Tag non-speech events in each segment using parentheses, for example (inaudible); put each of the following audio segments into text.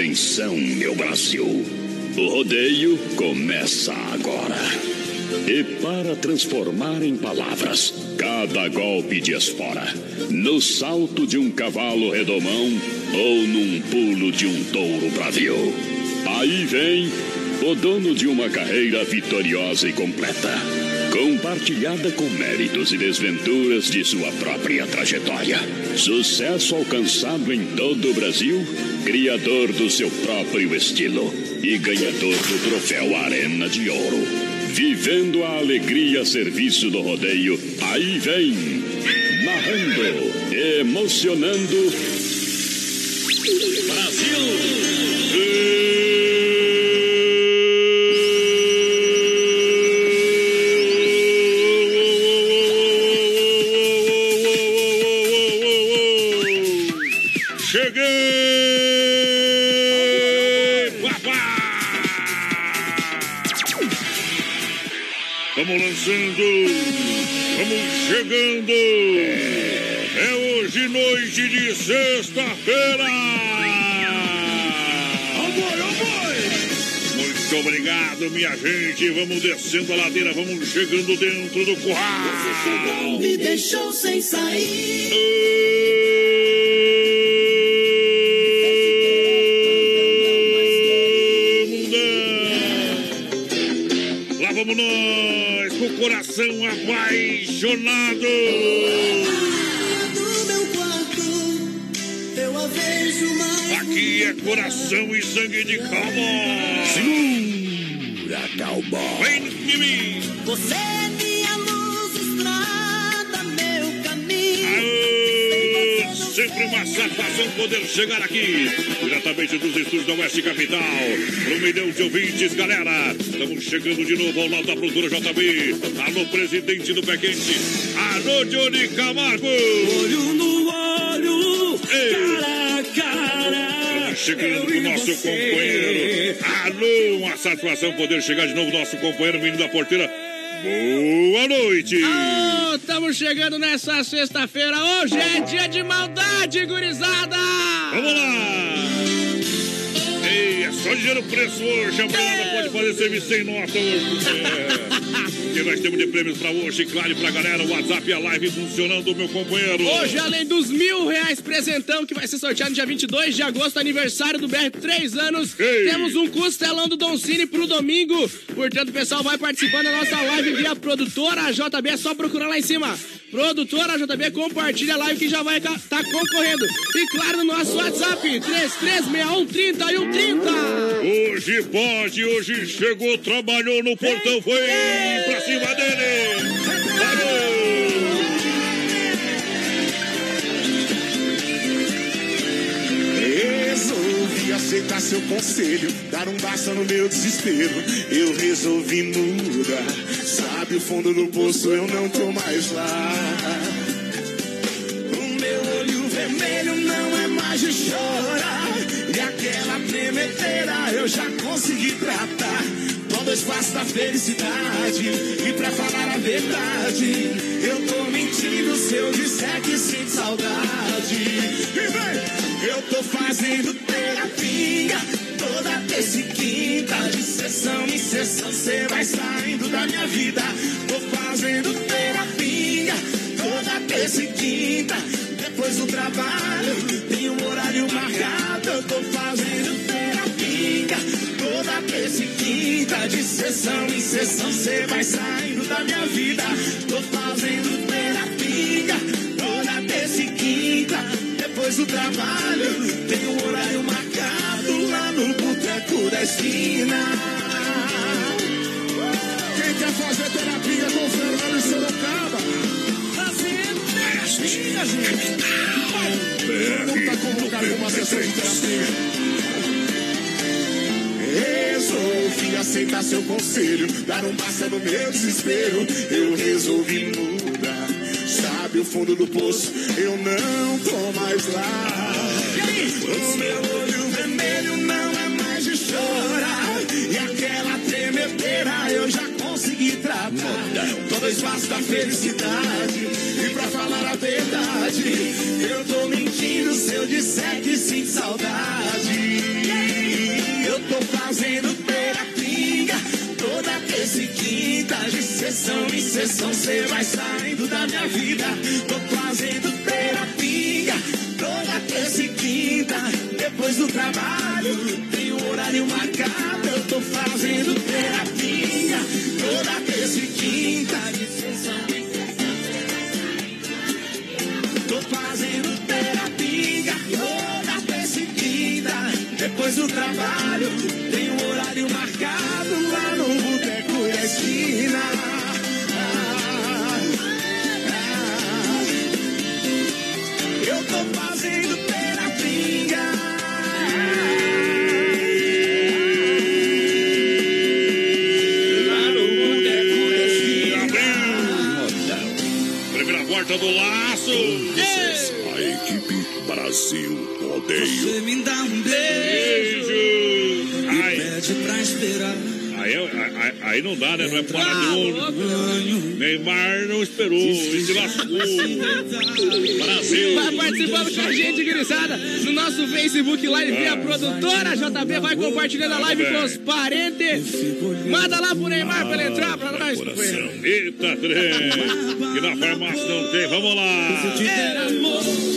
Atenção, meu Brasil. O rodeio começa agora. E para transformar em palavras cada golpe de espora, no salto de um cavalo redomão ou num pulo de um touro bravio. Aí vem o dono de uma carreira vitoriosa e completa, compartilhada com méritos e desventuras de sua própria trajetória. Sucesso alcançado em todo o Brasil, criador do seu próprio estilo e ganhador do troféu Arena de Ouro. Vivendo a alegria a serviço do rodeio, aí vem, narrando, emocionando. Cheguei! Sexta-feira! Muito obrigado, minha gente! Vamos descendo a ladeira, vamos chegando dentro do curral! Me deixou sem sair. Lá vamos nós, com o coração apaixonado. Aqui é coração e sangue de cowboy. Segura, cowboy. Vem em mim. Você é minha luz, estrada, meu caminho. Aô, sempre uma satisfação poder chegar aqui, diretamente dos estúdios da Oeste Capital, para um milhão de ouvintes, galera. Estamos chegando de novo ao lado da produtora JB. Alô, presidente do Pé Quente. Alô, Johnny Camargo. Olho no chegando o nosso companheiro. Alô, uma satisfação poder chegar de novo, nosso companheiro, menino da porteira. Boa noite. Estamos chegando nessa sexta-feira. Hoje é dia de maldade, gurizada! Vamos lá! Ei, é só dinheiro preço hoje. A mulherada pode fazer serviço sem nota hoje. É. Que nós temos de prêmios pra hoje? Claro, pra galera, o WhatsApp e a live funcionando, meu companheiro. Hoje, além dos mil reais presentão que vai ser sorteado no dia 22 de agosto, aniversário do BR, três anos, Ei. temos um costelão do Don Cine pro domingo. Portanto, o pessoal vai participando da nossa live via produtora JB. É só procurar lá em cima. Produtora JB, compartilha a live que já vai estar tá concorrendo. E claro, no nosso WhatsApp, 3361 30 e 130. Hoje pode, hoje chegou, trabalhou no portão, foi pra cima dele. Resolvi aceitar seu conselho, dar um basta no meu desespero. Eu resolvi mudar. Sabe o fundo do poço, eu não tô mais lá. O meu olho vermelho não é mais de chorar. E aquela tremedeira eu já consegui tratar. Dois passos da felicidade. E pra falar a verdade, eu tô mentindo se eu disser que sinto saudade. E vem! Eu tô fazendo terapia toda terça e quinta, de sessão em sessão, cê vai saindo da minha vida. Tô fazendo terapia toda terça e quinta, depois do trabalho, sessão em sessão, cê vai saindo da minha vida. Tô fazendo terapia toda terça e quinta. Depois do trabalho, tem um horário marcado lá no boteco da esquina. Quem quer fazer terapia com Fernando Sorocaba? Fazendo terapia, gente. Mundo tá pra uma sessão de terapia. Resolvi aceitar seu conselho, dar um basta no meu desespero. Eu resolvi mudar. Sabe o fundo do poço, eu não tô mais lá. O meu olho vermelho não é mais de chorar. E aquela tremedeira eu já consegui tratar. Com dois passos da felicidade. E pra falar a verdade, eu tô mentindo se eu disser que sinto saudade fazendo terapia. Toda terça e quinta, de sessão em sessão, cê vai saindo da minha vida. Tô fazendo terapia. Toda terça e quinta, depois do trabalho, tem horário marcado. Eu tô fazendo terapia. Toda terça e quinta, de sessão em Depois do trabalho, tem um horário marcado lá no Boteco da Esquina. Ah, ah. Eu tô fazendo terapia. Lá no Boteco da Esquina. Primeira volta do laço. A equipe Brasil Rodeio. Você me dá um beijo. Beijo. Ai, Pede pra esperar. aí, aí, aí não dá, né? Não é para Ah, de ouro. Neymar não esperou e se lascou. Brasil. Vai participando com a gente, gurizada, no nosso Facebook Live via produtora JB. Vai compartilhando a live com os parentes. Manda lá pro Neymar pra ele entrar pra nós. Eita, trem. Que na farmácia não tem. Vamos lá. Ter amor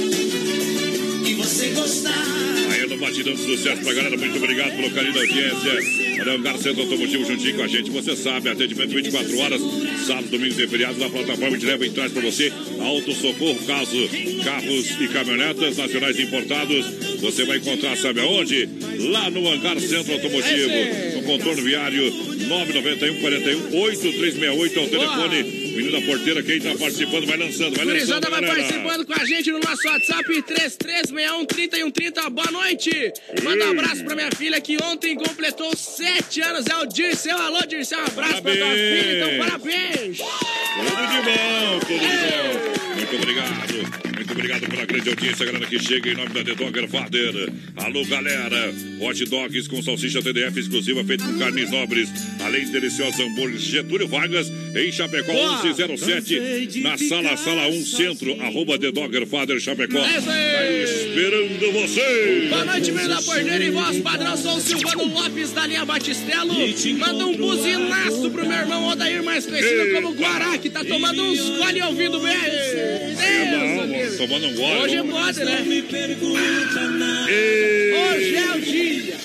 você gostar. Aí no Batidão de Sucesso pra galera, muito obrigado pelo carinho da audiência. Olha, o Gar Centro Automotivo juntinho com a gente. Você sabe, atendimento 24 horas, sábado, domingo e feriados. Na plataforma te leva e traz pra você Auto Socorro, caso, carros e caminhonetas nacionais importados. Você vai encontrar, sabe aonde? Lá no Hangar Centro Automotivo, no contorno viário 991 41 8368 é o telefone. Menino da porteira, quem tá participando vai lançando, vai lançando. Gurizada vai galera. participando com a gente no nosso WhatsApp 33613130. Boa noite. Manda um abraço pra minha filha que ontem completou 7 anos. É o Dirceu. Alô, Dirceu. Um abraço pra tua Parabéns. filha. Então, parabéns. Tudo de bom, tudo de bom. Muito obrigado. Muito obrigado pela grande audiência, galera que chega em nome da The Dogger Father. Alô, galera. Hot Dogs com salsicha TDF exclusiva feita com carnes nobres. Além de deliciosos hambúrgueres Getúlio Vargas em Chapecó Boa. 1107. Na sala, sala 1 Centro, arroba The Dogger Father Chapecó. É isso aí. Tá esperando você. Boa noite, menino da porteira e voz padrão. Sou o Silvano Lopes da linha Batistelo. Manda um buzinaço pro meu irmão Odair, mais conhecido como Guará, que tá tomando uns gole ouvindo bem. É tomando um gole. Hoje né? Pergunta nada. Ei. Hoje é o dia.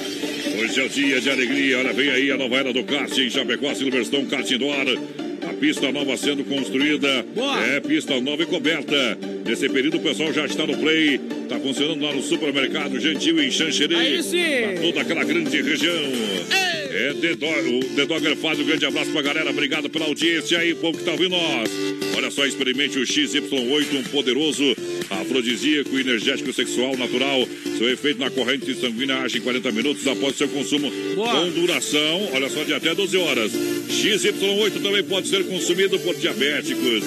Hoje é o dia de alegria. Olha, vem aí a nova era do kart em Chapecó, Silverstone Kart Indoor. A pista nova sendo construída. Boa. É pista nova e coberta. Nesse período o pessoal já está no play. Está funcionando lá no supermercado Gentil em Xanxerê. Pra toda aquela grande região. É The Dog, o The Dogger faz um grande abraço pra galera. Obrigado pela audiência aí, povo que tá ouvindo nós. Olha só, experimente o XY8, um poderoso afrodisíaco energético sexual natural. Seu efeito na corrente sanguínea age em 40 minutos após seu consumo. Boa. Com duração, olha só, de até 12 horas. XY8 também pode ser consumido por diabéticos.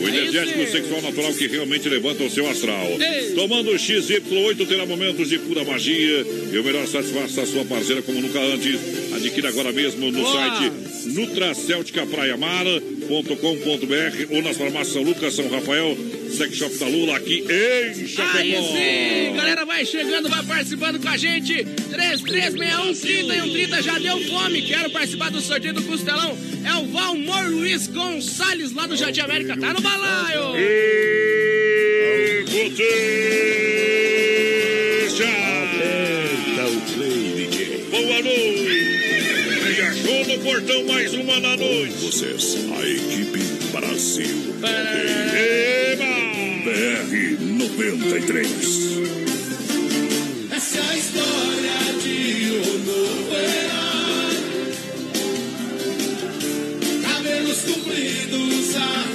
O energético sim. sexual natural que realmente levanta o seu astral. Ei. Tomando XY8 terá momentos de pura magia e o melhor satisfaça a sua parceira como nunca antes. Adquira agora mesmo no Boa. site nutracelticapraiamar.com.br ou nas farmácias São Lucas, São Rafael, Sex Shop da Lula aqui em Chapecó. Aí sim, galera vai chegando, vai participando com a gente. 3361 30 e 130 já deu fome. Quero participar do sorteio do Costelão. É o Valmor Luiz Gonçalves lá do Jardim América. Tá no balaio. E Potência! Portão mais uma na noite. Vocês, a equipe Brasil. Eba! BR 93. Essa é a história de um novo herói. Cabelos compridos a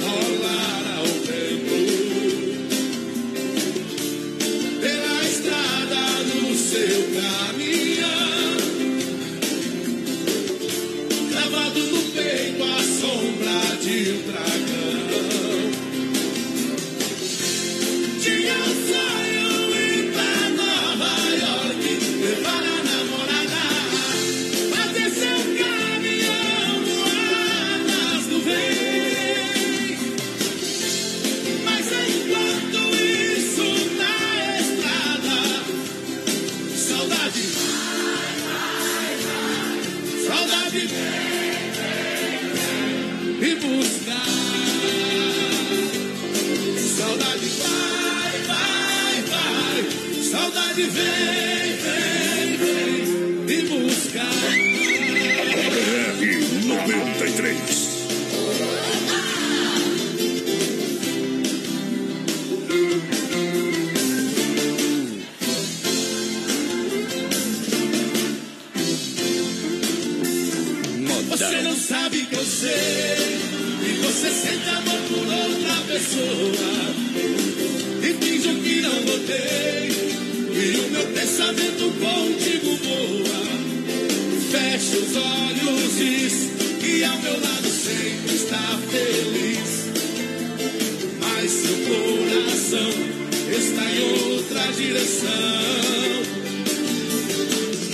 E o meu pensamento contigo voa. Fecha os olhos, diz que ao meu lado sempre está feliz. Mas seu coração está em outra direção.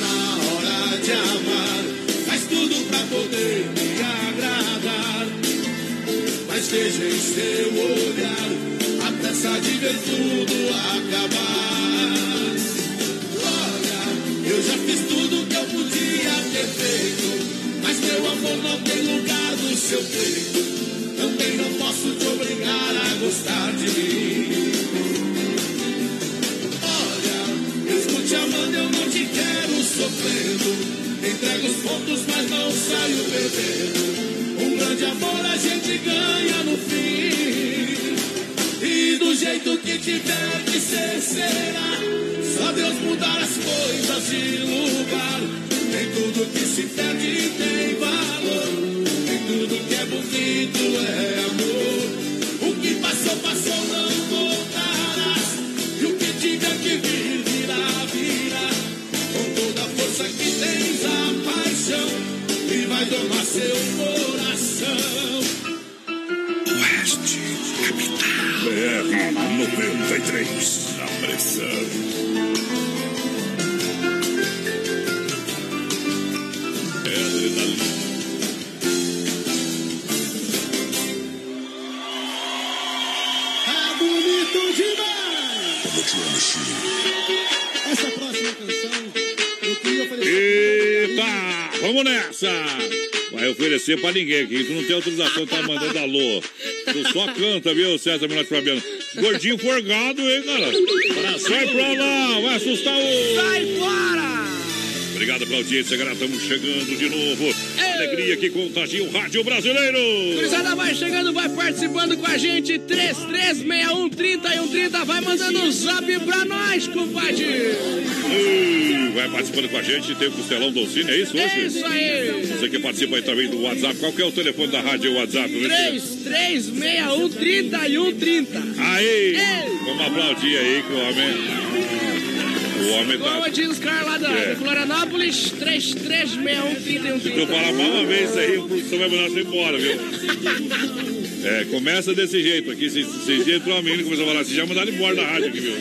Na hora de amar, faz tudo pra poder me agradar. Mas veja em seu tiver que ser, será. Só Deus mudar as coisas de lugar. Nem tudo que se perde tem BR 93. A pressão. É demais! Essa próxima canção eu queria oferecer. Eita, vamos nessa! Vai oferecer pra ninguém aqui, tu não tem autorização, tá mandando alô. Tu só canta, viu, César Minotti Fabiano? Gordinho forgado, hein, cara? Sai pra lá, vai assustar o... Sai fora! Obrigado pela audiência, galera, estamos chegando de novo. Alegria que contagia o rádio brasileiro. Gurizada vai chegando, vai participando com a gente. 3361 3130. Vai mandando um zap pra nós, compadre. Ui, Vai participando com a gente, tem o Costelão Dolcine, é isso É hoje? isso aí. Você que participa aí também do WhatsApp, qual que é o telefone da rádio WhatsApp? 3361 3130. Aí! Ei. Vamos aplaudir aí que o homem. O homem Como tá. diz os caras lá da, É. Florianópolis, 3361 Se tu falar mal uma vez aí, o produção vai mandar você embora, viu? É, começa desse jeito aqui. Se, se entrou uma menina e começou a falar assim, já mandaram embora da rádio aqui, viu?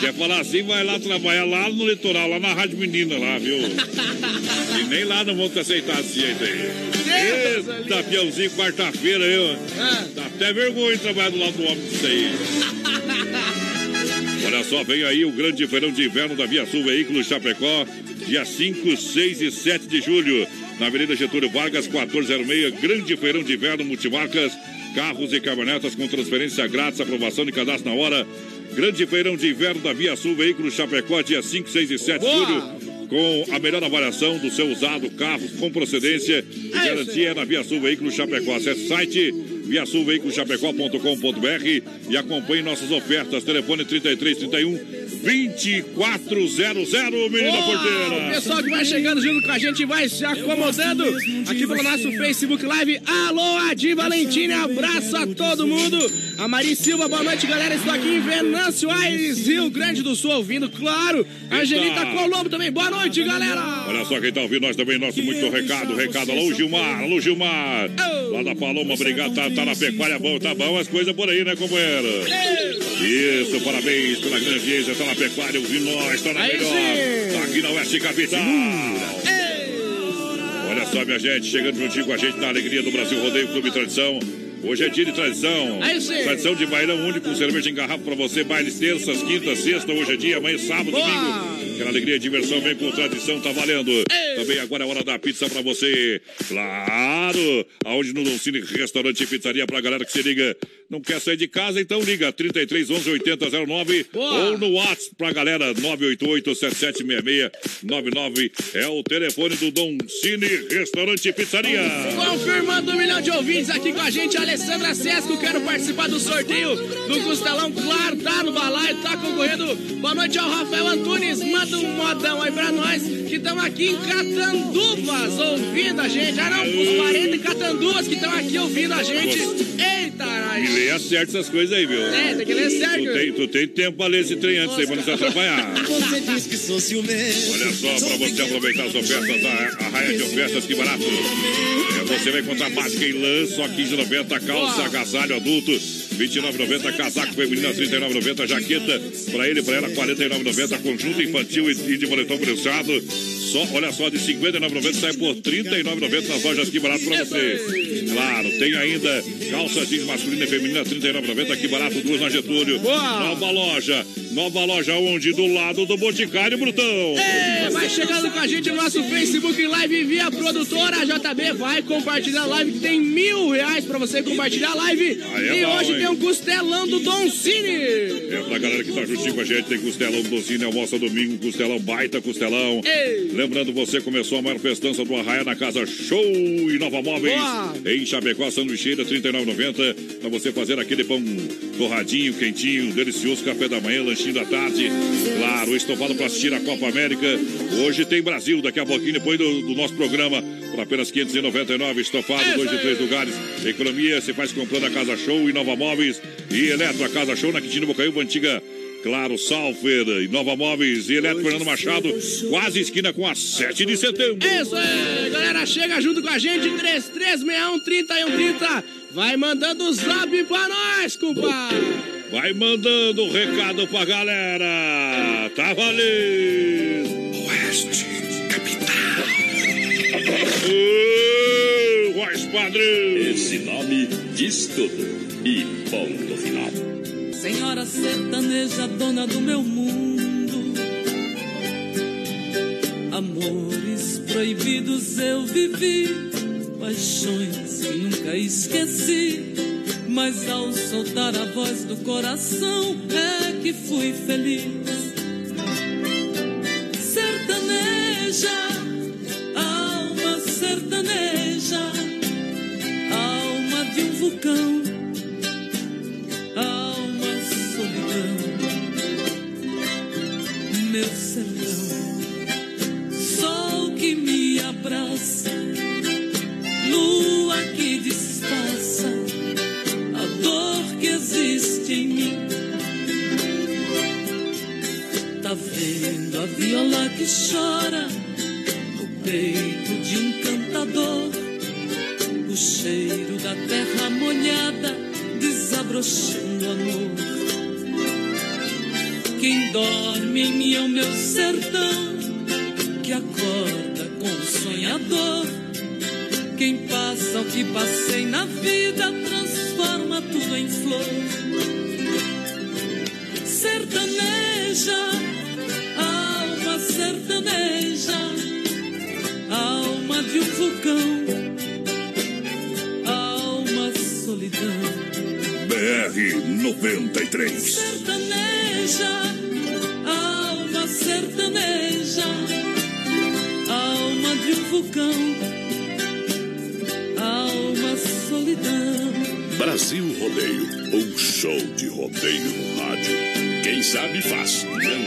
Quer falar assim, vai lá trabalhar lá no litoral, lá na Rádio Menina, lá, viu? E nem lá não vão te aceitar desse jeito aí. Eita, peãozinho, quarta-feira, viu? Ah. Dá até vergonha de trabalhar do lado do homem disso aí. (laughs) Olha só, vem aí o grande feirão de inverno da Via Sul Veículos Chapecó, dia 5, 6 e 7 de julho, na Avenida Getúlio Vargas, 1406, grande feirão de inverno multimarcas, carros e caminhonetas com transferência grátis, aprovação de cadastro na hora. Grande feirão de inverno da Via Sul Veículos Chapecó, dia 5, 6 e 7 de julho com a melhor avaliação do seu usado, carros com procedência e garantia na Via Sul Veículos Chapecó. Acesse o site viasulveiculoschapecó.com.br e acompanhe nossas ofertas. Telefone 3331 2400, menina Boa! O porteira. pessoal que vai chegando junto com a gente vai se acomodando aqui pelo nosso Facebook Live. Alô, Adi Valentine, abraço a todo mundo. A Mari Silva, boa noite, galera. Estou aqui em Venâncio Aires, Rio Grande do Sul, ouvindo, claro. Angelita Colombo também, boa noite, galera. Olha só quem tá ouvindo nós também, nosso muito recado, recado. Alô, Gilmar, alô, Gilmar. Lá da Paloma, obrigado, tá, tá na pecuária bom, tá bom as coisas por aí, né, companheiro? Isso, parabéns pela grande audiência, tá na pecuária, ouvindo nós, tá na Aí melhor. sim. Tá aqui na Oeste Capital. Olha só, minha gente, chegando juntinho com a gente na Alegria do Brasil Rodeio Clube Tradição. Hoje é dia de tradição. Sim. Tradição de bailão único, cerveja em garrafa pra você. Bailes terças, quintas, sexta, hoje é dia, amanhã, sábado, Boa. domingo. Aquela alegria e diversão vem com tradição, tá valendo. Também agora é hora da pizza pra você. Claro! Aonde no Dolcine Restaurante e Pizzaria pra galera que se liga Não quer sair de casa? Então liga 33 11 8009 Boa. ou no WhatsApp pra galera 988 776699 é o telefone do Dom Cine Restaurante e Pizzaria. Confirmando um milhão de ouvintes aqui com a gente, Alessandra Sesco. Quero participar do sorteio do Costelão. Claro, tá no balaio, tá concorrendo. Boa noite ao Rafael Antunes. Manda um modão aí pra nós que estamos aqui em Catanduvas ouvindo a gente. Ah, não, os parentes de Catanduvas que estão aqui ouvindo a gente. Eita, nós. Leia certo essas coisas aí, viu? É, tem que ler certo. Tu tem, tu tem tempo pra ler esse trem antes aí, pra não se atrapalhar. (laughs) Você diz que sou ciumento. Olha só, para você aproveitar as ofertas da Arraia de Ofertas, que barato. É, você vai encontrar básica em lã, só 15,90, calça, agasalho adulto, 29,90, casaco feminino, 39,90, jaqueta para ele, para ela, 49,90, conjunto infantil e e de boletão prensado. Só, olha só, de 59,90 sai por 39,90 nas lojas que barato para você. Claro, tem ainda calça jeans masculina e feminina, 39,90, que barato, duas na Getúlio. Boa. Nova loja, nova loja onde? Do lado do Boticário Brutão. É, vai chegando com a gente no nosso Facebook Live via produtora JB. Vai compartilhar a live que tem mil reais pra você compartilhar a live. Aí é e hoje hein? tem um costelão do Don Cine. É pra galera que tá juntinho com a gente, tem Costelão Docine, almoça domingo, Costelão, baita Costelão. Ei. Lembrando você, começou a maior festança do Arraia na Casa Show e Nova Móveis. Boa. Em Chapecó, sanduicheira, R$ 39,90. Pra você fazer aquele pão torradinho, quentinho, delicioso, café da manhã, lanchinho da tarde. Claro, estofado pra assistir a Copa América. Hoje tem Brasil, daqui a pouquinho, depois do, do nosso programa, por apenas 599, estofado, Isso dois de três lugares. Economia, você faz comprando a Casa Show e Nova Móveis. E Eletro, a Casa Show na Quintino Bocaiúva, antiga Claro, Salfer e Nova Móveis e Eletro Fernando Machado, quase esquina com a 7 de setembro. Isso aí, galera, chega junto com a gente, 3361-3130. Vai mandando o zap pra nós, compadre. Vai mandando o recado pra galera. Tá valendo. Oeste, capital. Ô, Voz padrão. Esse nome diz tudo. E ponto final. Senhora sertaneja, dona do meu mundo. Amores proibidos eu vivi, paixões que nunca esqueci. Mas ao soltar a voz do coração é que fui feliz. Sertaneja, alma sertaneja, alma de um vulcão alma solidão, meu sertão, sol que me abraça, Tá vendo a viola que chora no peito de um cantador? o cheiro da terra molhada desabrochando amor. Quem dorme em mim é o meu sertão, que acorda com o sonhador. Quem passa o que passei na vida transforma tudo em flor. Sertaneja, sertaneja, alma de um vulcão alma solidão. BR 93. Sertaneja, alma sertaneja, alma de um vulcão, alma solidão. Brasil Rodeio. Um show de rodeio no rádio. Quem sabe faz, não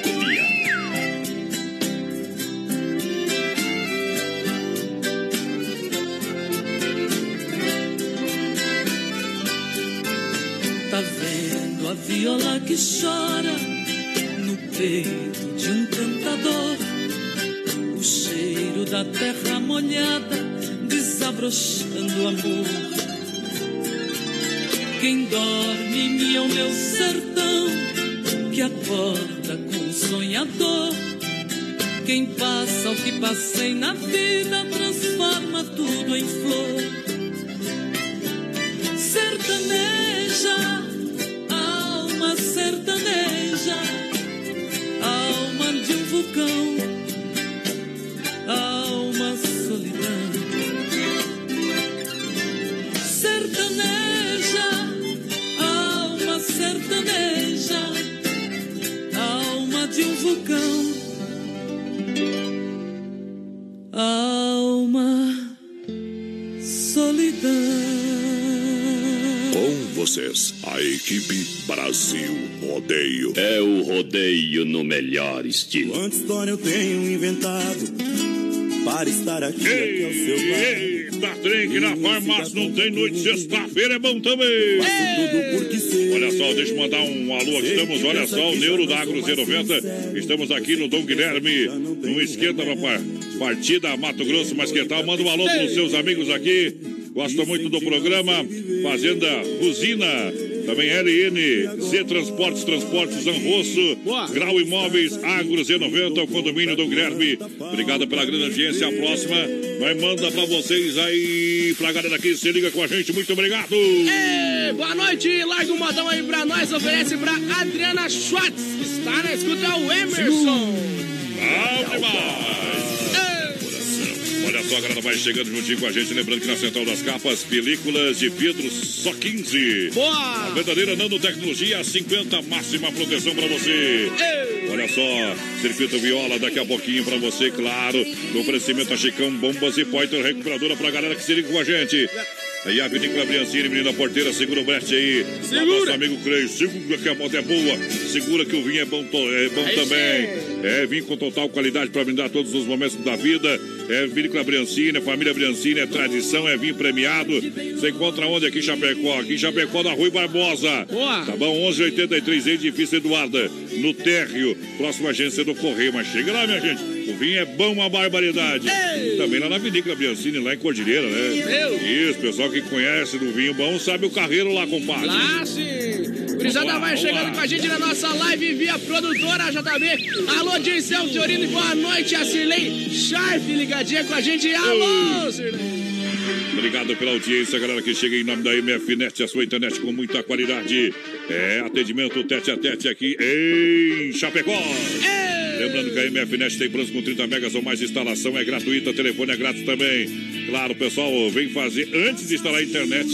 viola que chora no peito de um cantador? O cheiro da terra molhada desabrochando amor. Quem dorme em é o meu sertão, que acorda com o sonhador. Quem passa o que passei na vida transforma tudo em flor equipe Brasil Rodeio. É o rodeio no melhor estilo. Quanta história eu tenho inventado para estar aqui, aqui ao seu lado. Eita, trem que na farmácia não tem noite, sexta-feira é bom também. Olha só, deixa eu mandar um alô aqui. Estamos, olha só, o Neuro da Agro 090. Estamos aqui no Dom Guilherme, no esquenta pra par- partida Mato Grosso, mas que tal? Manda um alô para os seus amigos aqui. Gosto muito do programa. Fazenda Usina. Também LN, Z Transportes, Transportes Zanrosso, Boa. Grau Imóveis, Agro Z90, o condomínio do Guilherme. Obrigado pela grande audiência. A próxima vai manda pra vocês aí, pra galera que se liga com a gente. Muito obrigado. Ei, boa noite, larga um modão aí pra nós, oferece pra Adriana Schwartz, que está na escuta, é o Emerson. Bom demais. Só, a galera vai chegando juntinho com a gente. Lembrando que na Central das Capas, películas de vidro só 15. A Boa! verdadeira nanotecnologia, 50 máxima proteção pra você. Ei, Olha só, circuito viola daqui a pouquinho pra você, claro. No oferecimento a Chicão, bombas e Poiter recuperadora pra galera que se liga com a gente. Aí a Vinícola Briancini, menina porteira, segura o brete aí. Segura. Nosso amigo Creio, segura que a moto é boa. Segura que o vinho é bom, é bom Aí também. sim. É vinho com total qualidade para brindar todos os momentos da vida. É Vinícola Briancini, família Briancini, é tradição, é vinho premiado. Você encontra onde aqui em Chapecó? Aqui em Chapecó, na Rui Barbosa. Boa. Tá bom? 1183, edifício Eduarda, no térreo, próxima agência do Correio. Mas chega lá, minha gente. O vinho é bom, uma barbaridade. Ei. Também lá na Vinícola Briancini, lá em Cordilheira, né? Meu. Isso, pessoal que conhece do vinho bom sabe o carreiro lá, compadre. Lá sim! Gurizada vai chegando lá. com a gente na nossa live via produtora JB. Alô, Dirceu Fiorino, boa noite. A Cirlei Sharp ligadinha com a gente. Alô, Cirlei. Obrigado pela audiência, galera que chega em nome da MFNet, a sua internet com muita qualidade. É atendimento tete a tete aqui em Chapecó. Lembrando que a MFNet tem planos com 30 megas ou mais de instalação, é gratuita, telefone é grátis também. Claro, pessoal, vem fazer antes de instalar a internet.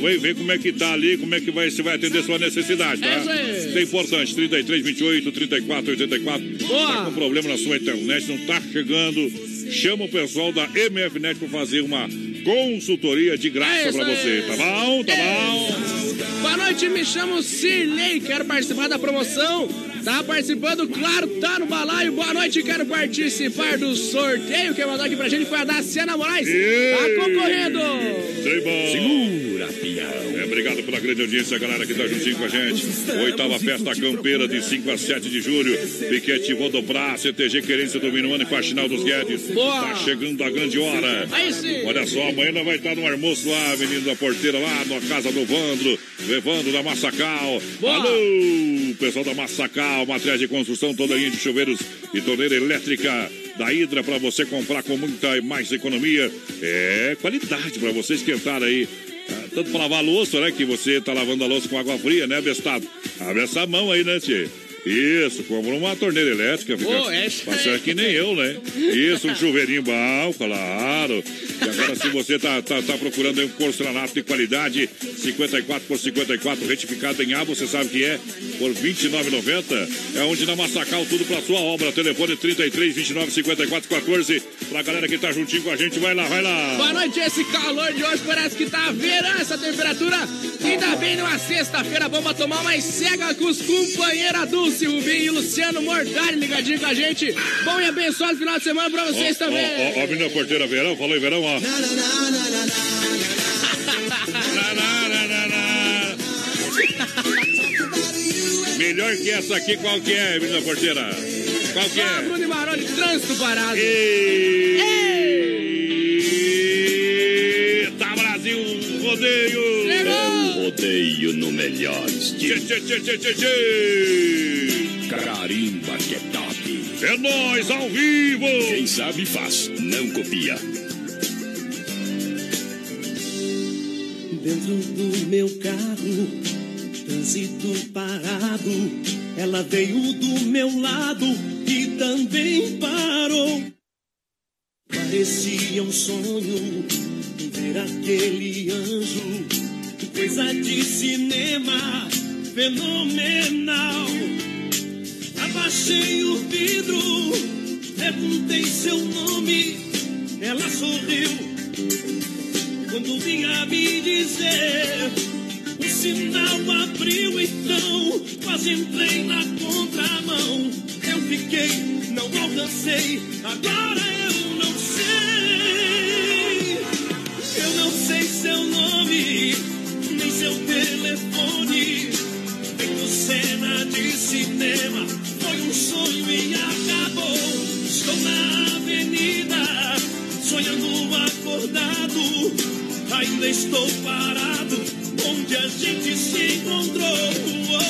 Vem ver como é que tá ali, como é que vai, você vai atender sua necessidade, tá? É isso é importante, 33, 28, 34, 84. Boa. Tá com problema na sua internet, não tá chegando? Chama o pessoal da MFNet para fazer uma consultoria de É graça isso para você, tá bom? Tá bom? Boa noite, me chamo Cirlei, quero participar da promoção. Tá participando, claro, tá no balaio. Boa noite, quero participar do sorteio. Quem mandou aqui pra gente foi a Daciana Moraes. Tá concorrendo. Trem bom. Segura, pião. É, obrigado pela grande audiência, galera que tá juntinho com a gente. Oitava festa campeira de 5 a 7 de julho. Piquete Vodobrá, CTG Querência do Minuano e Faxinal dos Guedes. Boa. Tá chegando a grande hora. Aí sim. Olha só, amanhã nós vai estar no almoço lá, menino da porteira, lá na casa do Vandro, Evandro da Massacal. Boa. Alô, pessoal da Massacal, materiais de construção, toda linha de chuveiros e torneira elétrica da Hidra para você comprar com muita mais economia. É qualidade para você esquentar aí. ah, Tanto para lavar a louça, né? Que você tá lavando a louça com água fria, né, bestado? Abre essa mão aí, né, tchê? Isso, compra uma torneira elétrica, fica, Ô, essa ser que nem eu, né? Isso, um (laughs) chuveirinho bom, claro. E agora, se você tá, tá, tá procurando um porcelanato de qualidade, 54 por 54, retificado em A, você sabe que é, por R$ 29,90. É onde na Massacal, tudo pra sua obra. Telefone 33 29 54 14. Pra galera que tá juntinho com a gente, vai lá, vai lá. Boa noite, esse calor de hoje parece que tá verão essa temperatura. Ainda bem numa sexta-feira, vamos tomar mais cega com os companheiros Dulce, Rubinho e Luciano Mortari ligadinho com a gente. Bom e abençoado final de semana pra vocês Ó, também. ó, ó, ó, menina porteira, verão, falou em verão, ó. Na, na, na, na, na. Melhor que essa aqui, qual que é, menina porteira? Qual que é? Bruno e Maroni, trânsito parado. Eita, Brasil, rodeio! Chegou! O rodeio no melhor estilo. Tchê, tchê, tchê, tchê, tchê. Carimba que é top. É nós ao vivo! Quem sabe faz, não copia. Dentro do meu carro, trânsito parado. Ela veio do meu lado e também parou. Parecia um sonho ver aquele anjo, coisa de cinema fenomenal. Abaixei o vidro, perguntei seu nome, ela sorriu quando vinha me dizer. O sinal abriu então, quase entrei na contramão. Eu fiquei, não alcancei, agora eu cinema, foi um sonho e acabou. Estou na avenida, sonhando acordado. Ainda estou parado, onde a gente se encontrou. Oh,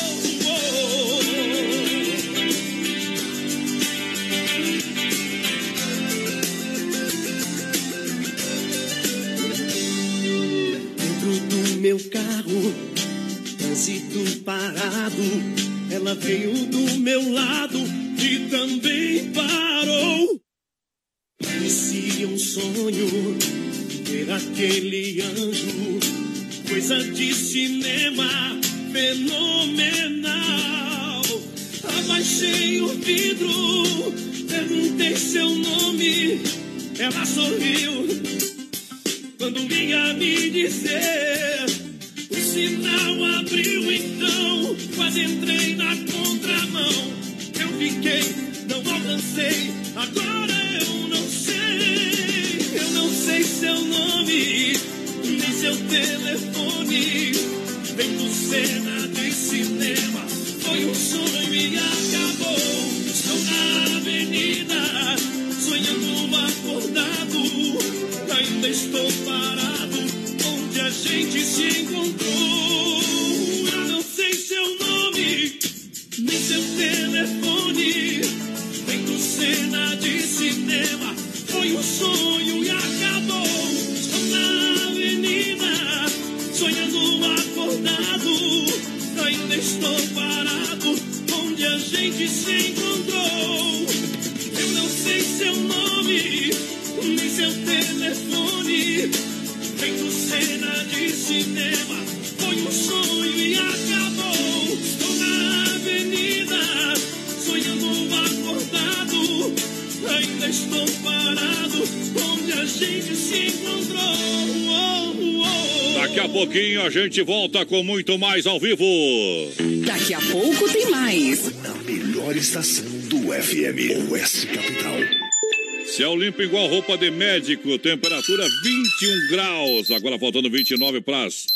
oh. Dentro do meu carro, trânsito parado. Ela veio do meu lado e também parou. Parecia um sonho ver aquele anjo, coisa de cinema fenomenal. Abaixei o vidro, perguntei seu nome, ela sorriu quando vinha me dizer. Sinal abriu então, quase entrei na contramão. Eu fiquei, não alcancei, agora eu não sei. Eu não sei seu nome, nem seu telefone. Vendo cena de cinema, foi um sonho e acabou. Gente se encontrou. Eu não sei seu nome, nem seu telefone. Vendo cena de cinema, foi um sonho e acabou. Estou na avenida, sonhando acordado. Ainda estou parado, onde a gente se encontrou. Eu não sei seu nome, nem seu telefone. Feito cena de cinema, foi um sonho e acabou. Estou na avenida, sonhando acordado. Ainda estou parado, onde a gente se encontrou. Oh, oh. Daqui a pouquinho a gente volta com muito mais ao vivo. Daqui a pouco tem mais. Na melhor estação do FM, Oeste Capital. Céu limpo igual roupa de médico, temperatura 21 graus. Agora faltando 29 para as 9 da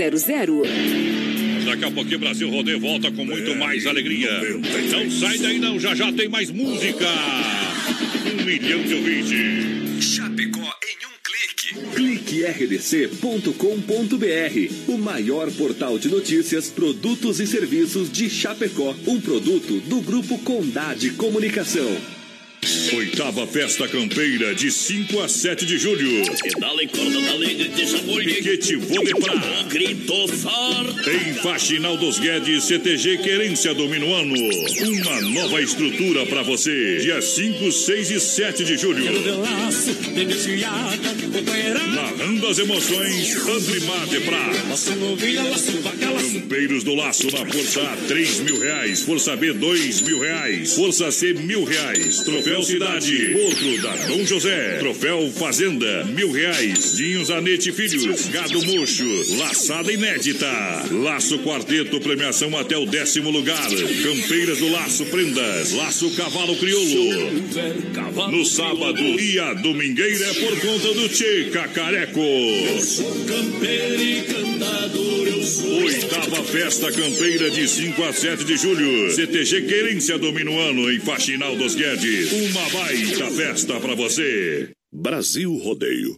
Daqui a pouquinho Brasil Rodeio volta com muito mais alegria. Não sai daí não, já já tem mais música. Um milhão de ouvintes. Chapecó em um clique. Clique rdc.com.br, o maior portal de notícias, produtos e serviços de Chapecó. Um produto do Grupo Condade Comunicação. Oitava Festa Campeira de 5 a 7 de julho. Dale corda, dale, grite, sabor, Piquete Vodepra. grito forte. Em Faxinal dos Guedes, CTG Querência do Minuano. Uma nova estrutura para você. Dia 5, 6 e 7 de julho. Narrando as emoções, Andrimar de laço Campeiros do Laço na Força A, 3 mil reais. Força B, 2 mil reais. Força C, mil reais. Troféu Cidade, outro da Dom José. Troféu Fazenda, mil reais. Dinhos Anete Filhos, Gado Mocho, Laçada Inédita. Laço Quarteto, premiação até o décimo lugar. Campeiras do Laço Prendas, Laço Cavalo Crioulo. No sábado e a domingueira é por conta do Tchê Cacareco. Sou campeiro e cantador, eu. Oitava Festa Campeira de 5 a 7 de julho. CTG Querência do Minuano em Faxinal dos Guedes. Uma baita festa pra você. Brasil Rodeio.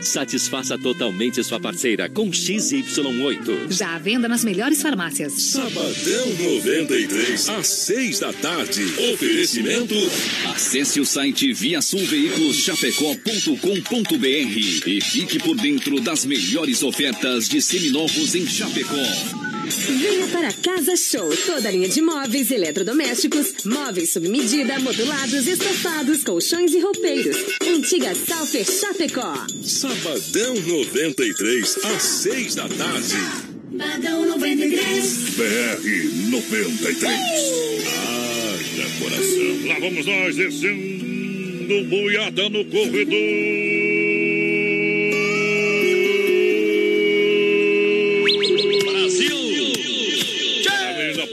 satisfaça totalmente sua parceira com XY8. Já à venda nas melhores farmácias. Sabadão 93, às 6 da tarde. Oferecimento. Acesse o site viasulveiculoschapecó.com.br e fique por dentro das melhores ofertas de seminovos em Chapecó. Venha para Casa Show. Toda a linha de móveis, eletrodomésticos, móveis sob medida, modulados, estofados, colchões e roupeiros. Antiga Salfer Chapecó. Sabadão 93, às 6 da tarde. Badão 93. BR 93. Haja coração. Lá vamos nós descendo boiada no corredor.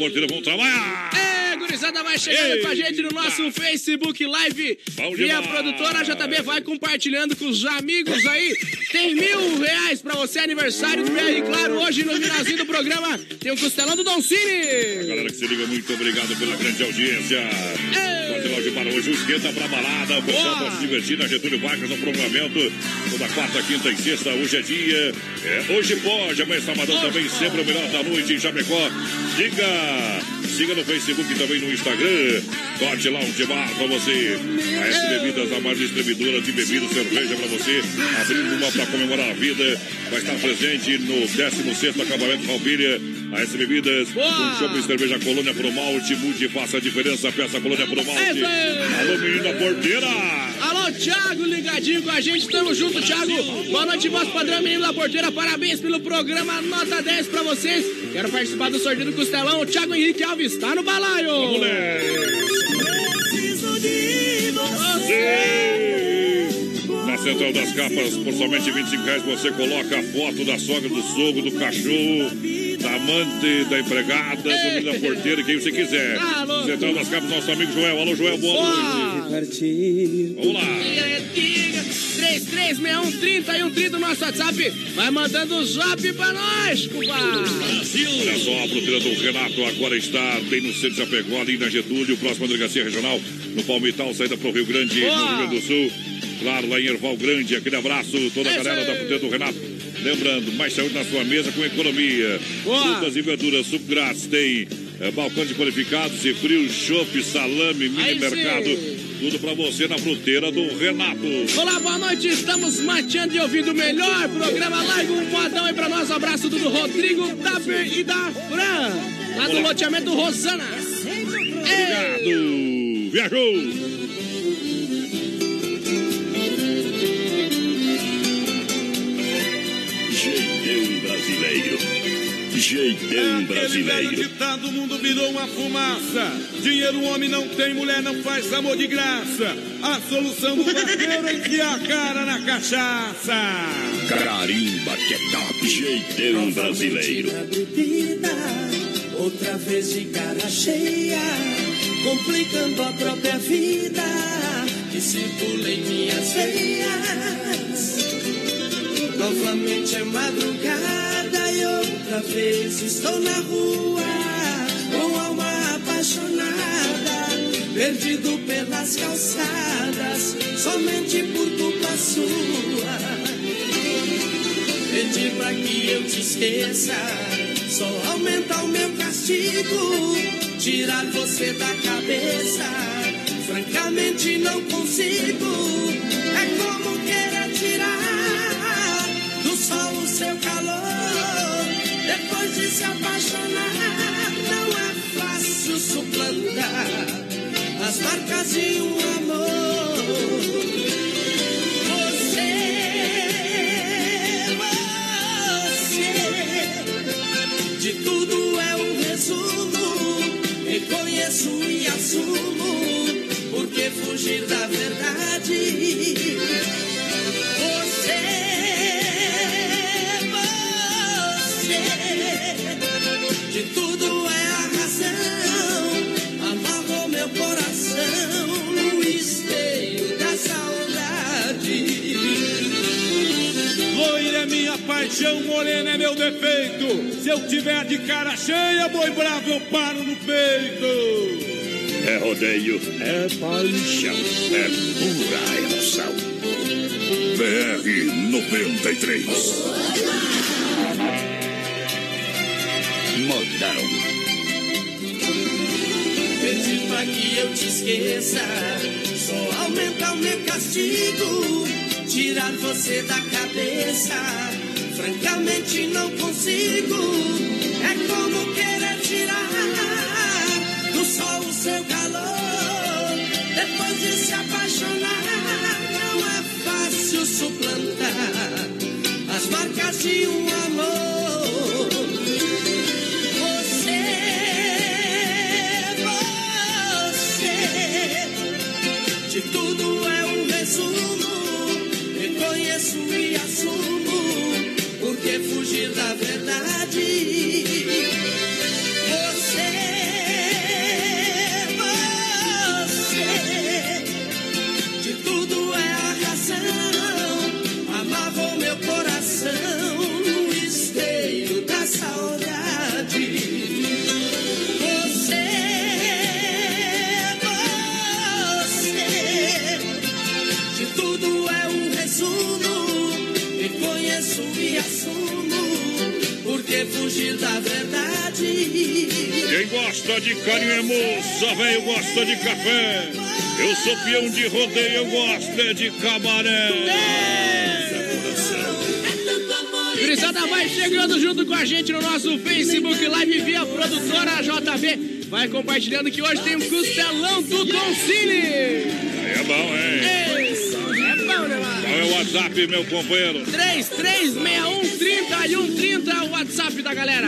Porteira, vamos trabalhar! É, gurizada vai chegando Ei, com a gente no nosso Facebook Live. Bom e a produtora JB vai compartilhando com os amigos aí. Tem mil reais pra você, aniversário do BR. Claro, hoje no finalzinho do programa tem o costelão do Don Cine. Galera que se liga, muito obrigado pela grande audiência. Loja para hoje, o esquenta pra balada. O pessoal pode se divertir na Getúlio Vargas no prolongamento. Toda quarta, quinta e sexta, hoje é dia. É, hoje pode, amanhã é sabadão também, sempre o melhor da noite em Chapecó. Diga! Siga no Facebook e também no Instagram. Corte lá um de bar pra você. A S Bebidas, a maior distribuidora de bebidas, cerveja pra você. Abrindo uma pra comemorar a vida. Vai estar presente no 16º acabamento Palpilha. A S Bebidas, um shopping cerveja Colônia Pro Malte. Mude e faça a diferença. Peça Colônia Pro Malte. É. Alô, menina porteira. Alô, Thiago, ligadinho com a gente. Tamo junto, Thiago. Boa noite, voz padrão, menino da porteira. Parabéns pelo programa. Nota 10 pra vocês. Quero participar do sorteio do Costelão. Thiago Henrique Alves tá no balaio. Vamos. Preciso de você. Na Central das Capas, por somente 25 reais, você coloca a foto da sogra, do sogro, do cachorro, da amante, da empregada, do menino da porteira, quem você quiser. Alô. Central das Capas, nosso amigo Joel. Alô, Joel, boa noite. Vamos lá. 336130 e 130 no nosso WhatsApp. Vai mandando o zap pra nós, compadre. Olha só, a fruteira do Renato agora está bem no centro de Chapecó, ali na Getúlio, próxima delegacia regional, no Palmital, saída para o Rio Grande, Boa. no Rio Grande do Sul. Claro, lá em Erval Grande, aquele abraço, toda a galera da fruteira do Renato. Lembrando, mais saúde na sua mesa com economia. Boa. Frutas e verduras subgrátis, tem é, balcão de qualificados e frio, chopp, salame, mini Aí sim. Tudo para você na fruteira do Renato. Olá, boa noite. Estamos mateando e ouvindo o melhor programa live. Um fodão aí pra nós. Abraço do Rodrigo, da Fer e da Fran. Lá do Olá. loteamento Rosana. Obrigado. Viajou. Jeitão Aquele brasileiro. ditado, o mundo virou uma fumaça. Dinheiro o homem não tem, mulher não faz amor de graça. A solução do vaqueiro é enfiar a cara na cachaça. Carimba que é top. Jeitão brasileiro. Na bebida, outra vez de cara cheia, complicando a própria vida que circula em minhas veias. Novamente é madrugada outra vez estou na rua com alma apaixonada, perdido pelas calçadas, somente por culpa sua. Pedir pra que eu te esqueça Só aumenta o meu castigo Tirar você da cabeça Francamente não consigo É como querer tirar Do sol o seu Depois de se apaixonar. Não é fácil suplantar As marcas de um paixão morena é meu defeito. Se eu tiver de cara cheia, boi bravo, eu paro no peito. É rodeio, é paixão, é pura emoção. BR 93. Modão. Pra que eu te esqueça, só aumenta o meu castigo, tirar você da cabeça. Francamente não consigo, é como querer tirar do sol o seu calor. Depois de se apaixonar, não é fácil suplantar as marcas de um amor. Moça, velho, gosta de café. Eu sou peão de rodeio, eu gosto é de cabaré. Gurizada vai chegando junto com a gente no nosso Facebook Live via produtora JB. Vai compartilhando que hoje tem um costelão do Concile. É bom, hein? Ei, É bom, né? Qual é o WhatsApp, meu companheiro? 336130 e 130 o WhatsApp da galera.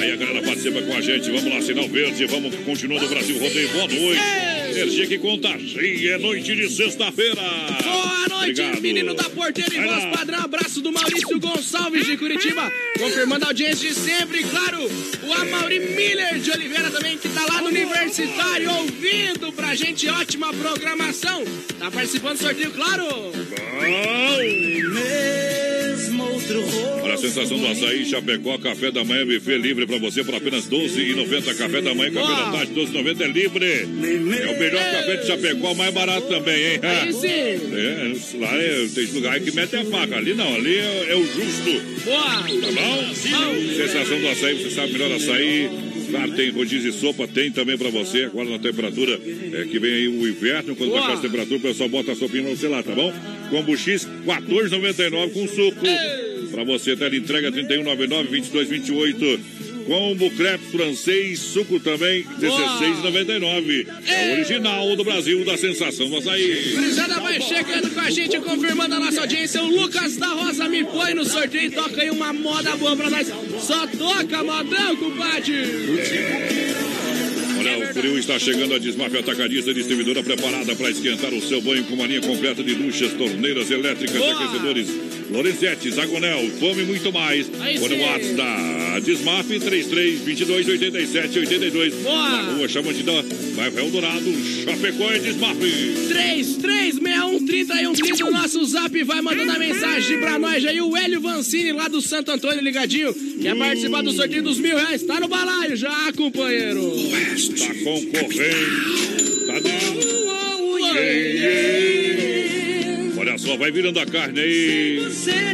Aí a galera participa com a gente. Vamos lá, sinal verde. Vamos continuando o Brasil Rodeio. Boa noite. Energia que contagia. É noite de sexta-feira. Boa noite, Obrigado. menino da porteira e voz padrão. Abraço do Maurício Gonçalves de Curitiba. Confirmando a audiência de sempre. E claro, o Amaury Miller de Oliveira também, que tá lá no Universitário ouvindo pra gente. Ótima programação. Tá participando do sorteio, claro. Olha a sensação do açaí, Chapecó, café da manhã, buffet livre pra você por apenas R$ 12,90. Café da manhã, café da tarde, R$ 12,90 é livre. É o melhor café de Chapecó, mais barato também, hein? É, lá é, tem lugar que mete a faca. Ali não, ali é, é o justo. Tá bom? Sensação do açaí, você sabe melhor açaí. Claro, tem rodízio e sopa, tem também pra você. Agora na temperatura é, que vem aí o inverno, quando baixar essa temperatura, o pessoal bota a sopinha pra você lá, tá bom? Combo X, 14,99 com suco. Pra você, tela entrega 3199-2228. Combo crepe francês, suco também, 16,99. É o original do Brasil, da sensação do açaí. Gurizada vai chegando com a gente, confirmando a nossa audiência. O Lucas da Rosa me põe no sorteio e toca aí uma moda boa pra nós. Só toca modão, compadre. Olha, o frio está chegando a Desmaf Atacadista Distribuidora preparada para esquentar o seu banho com uma linha completa de duchas, torneiras elétricas, Boa! aquecedores, Lorenzetti, Zagonel, fome e muito mais. Olha o WhatsApp da Desmaf 33 22 87 82. Boa! Na rua Chamantidão, bairro Eldorado, Chapecó e Desmaf. 336130 o nosso zap vai mandando a mensagem pra nós aí. O Hélio Vancini lá do Santo Antônio ligadinho. Quer participar do sorteio dos mil reais? Tá no balaio já, companheiro. Tá concorrendo. Tá dentro. Olha só, vai virando a carne aí.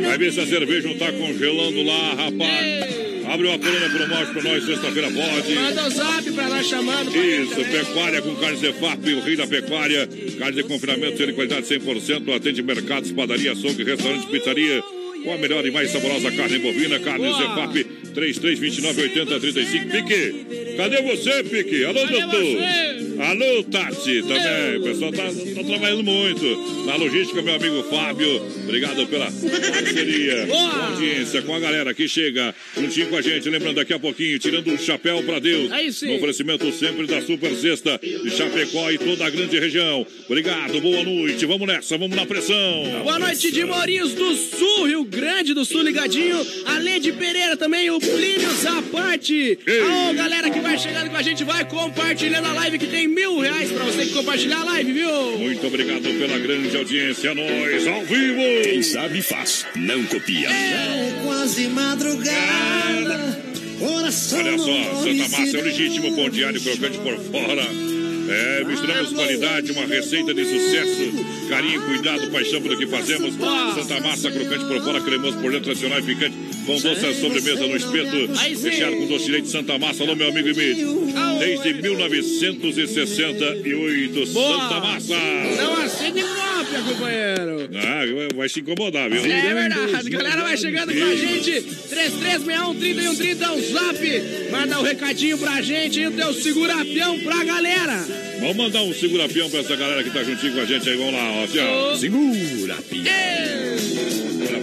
Vai ver se a cerveja não tá congelando lá, rapaz. Abre uma coluna pro morte pra nós, sexta-feira pode. Manda o zap pra nós chamando. Isso, pecuária com carne Zefap, o rei da pecuária. Carne de confinamento, selo de qualidade 100%. Atende mercados, padaria, açougue, restaurante, pizzaria. Com a melhor e mais saborosa carne bovina, carne Boa. Zefap, 3329 8035. Pique, cadê você, Pique? Alô, Cadê doutor? você? Alô, Tati, também. O pessoal tá, tá trabalhando muito. Na logística, meu amigo Fábio. Obrigado pela parceria. Boa. Com a audiência, com a galera que chega juntinho com a gente. Lembrando daqui a pouquinho, tirando o chapéu pra Deus. Aí sim. No oferecimento sempre da Super Sexta de Chapecó e toda a grande região. Obrigado, boa noite. Vamos nessa, vamos na pressão. Boa noite de Mourinhos do Sul, Rio Grande do Sul, ligadinho. A Lede Pereira também, o Plínio Zaparte. Ei. Ô, galera que vai chegando com a gente, vai compartilhando a live que tem mil reais pra você que compartilhar a live, viu? Muito obrigado pela grande audiência. Nós ao vivo. Quem sabe faz, não copia. É quase madrugada. Olha só, Santa Massa é o legítimo pão diário crocante por fora. É, misturamos qualidade, uma receita de sucesso, carinho, cuidado, paixão pelo que fazemos. Santa Massa, crocante por fora, cremoso por dentro, tradicional e picante. Com doce a sobremesa no espeto, recheado com doce de leite Santa Massa. Alô, meu amigo Emílio. Desde 1968, Boa. Santa Massa. Não acende cópia, companheiro. Ah, vai se incomodar, viu? É verdade, galera vai chegando com a gente. 3361-3130 é o zap. Manda um recadinho pra gente e o teu segurapião pra galera. Vamos mandar um segura-peão pra essa galera que tá juntinho com a gente aí. Vamos lá, ó. Assim, ó. Segura,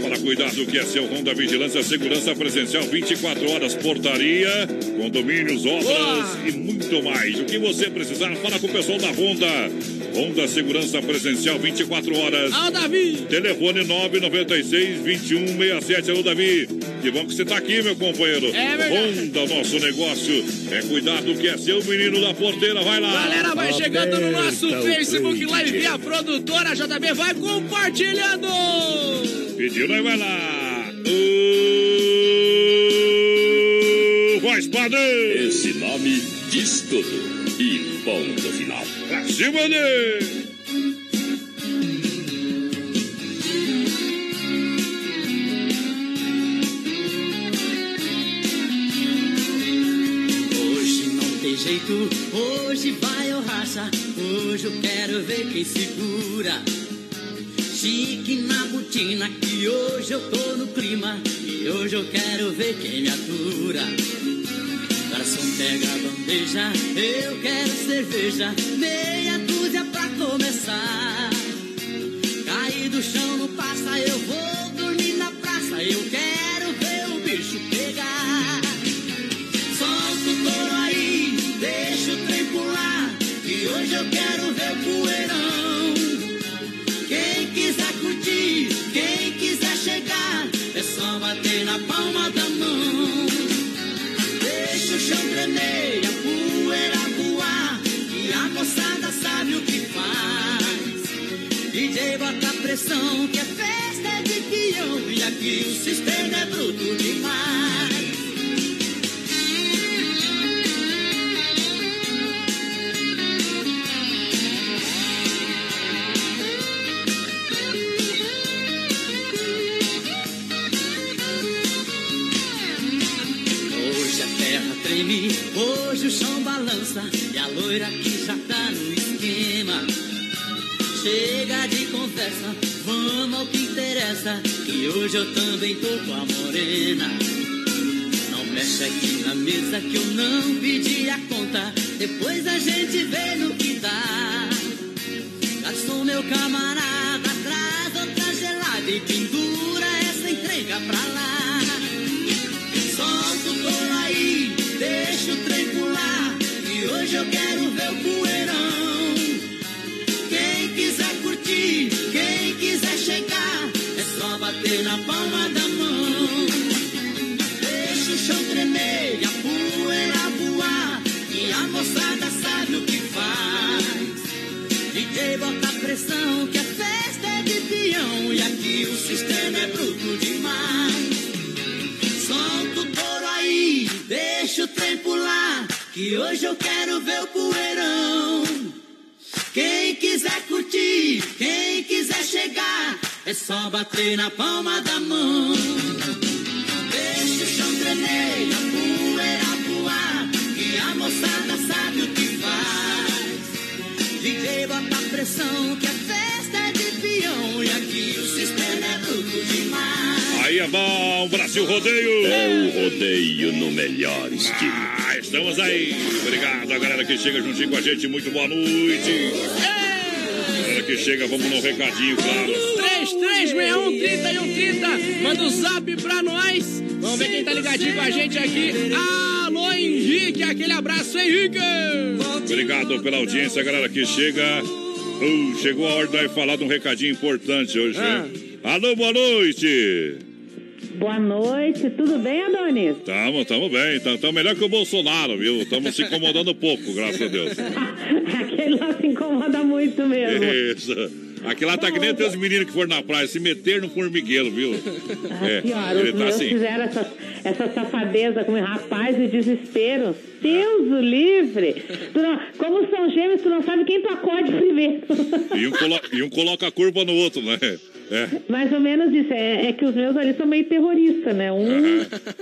para cuidado que é seu Honda Vigilância Segurança Presencial 24 horas, portaria, condomínios, obras Boa. e muito mais. O que você precisar, fala com o pessoal da Honda. Honda Segurança Presencial 24 horas. O Davi. Telefone 996 2167. Alô, Davi. Que bom que você tá aqui, meu companheiro. É verdade. Honda, nosso negócio. É cuidado que é seu menino da porteira. Vai lá. Galera, vai chegando no nosso o Facebook Live DJ. e a produtora JB vai compartilhando. Pediu, nós vai lá. Ô, Voz padrão. Esse nome diz tudo. E ponto final. Dele. Hoje não tem jeito, hoje vai ou racha. Hoje eu quero ver quem segura. Chique na botina, que hoje eu tô no clima. E hoje eu quero ver quem me atura. Pega a bandeja, eu quero cerveja. Meia dúzia pra começar. Cair do chão não passa, eu vou bota pressão, que é festa de peão. E aqui o sistema é bruto demais. Hoje a terra treme, hoje o chão balança e a loira que vamos ao que interessa, que hoje eu também tô com a morena. Não mexe aqui na mesa que eu não pedi a conta, depois a gente vê no que dá. Garçom, meu camarada, traz outra gelada e pendura essa entrega pra lá. Que hoje eu quero ver o poeirão. Quem quiser curtir, quem quiser chegar, é só bater na palma da mão. Deixa o chão tremer, a poeira voar. E a moçada sabe o que faz. DJ bota pressão, que a festa é de peão. E aqui o sistema é bruto demais. Aí é bom, Brasil Rodeio. É o rodeio no melhor estilo. Ah, estamos aí. Obrigado a galera que chega juntinho com a gente. Muito boa noite. Galera que chega, vamos no recadinho, claro. 3361-3130. Manda o zap pra nós. Vamos ver quem tá ligadinho com a gente aqui. Alô, Henrique. Aquele abraço, Henrique. Obrigado pela audiência, galera que chega. Uh, chegou a hora de falar de um recadinho importante hoje, Ah. Alô, boa noite. Boa noite, tudo bem, Adonis? Tamo, tamo bem. Tamo, tamo melhor que o Bolsonaro, viu? Estamos se incomodando pouco, graças a Deus. (laughs) Aquele lá se incomoda muito mesmo. Isso. Aqui lá tá que nem os meninos que foram na praia, se meter no formigueiro, viu? É, senhora, os ele tá meus assim. fizeram essa, essa safadeza com rapaz e desespero. Deus o livre. Tu não- como são gêmeos, tu não sabe quem tu acode primeiro. E um, colo- e um coloca a culpa no outro, né? É. Mais ou menos isso. É, é que os meus ali são meio terroristas, né? Um,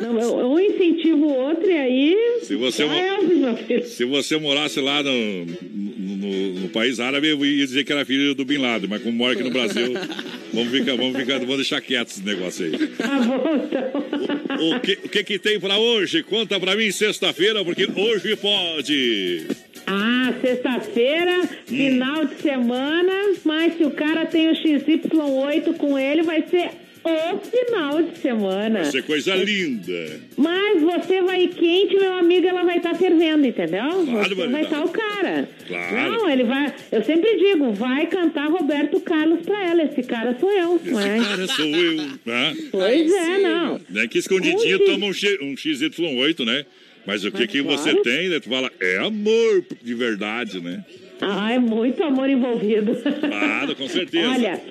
não, um incentiva o outro e aí. Se você, é, se você morasse lá no, no, no- país árabe, eu ia dizer que era filho do Bin Laden, mas como mora aqui no Brasil, (laughs) vamos ficar, vamos ficar, vamos deixar quieto esse negócio aí. Tá bom, então. O que, o que que tem pra hoje? Conta pra mim sexta-feira, porque hoje pode. Ah, sexta-feira, final de semana, mas se o cara tem o XY8 com ele, vai ser o final de semana. Vai ser coisa linda. Mas você vai quente, meu amigo, ela vai estar fervendo, entendeu? Claro, você vai vai estar. estar o cara. Claro. Não, ele vai. Eu sempre digo, vai cantar Roberto Carlos pra ela. Esse cara sou eu. Esse mas- cara sou eu. Né? Pois é, não. Né, que escondidinho Ui. toma um, X, um XY8, né? Mas o que, que você claro. tem, né? Tu fala, é amor de verdade, né? Ah, é muito amor envolvido. Claro, com certeza. Olha,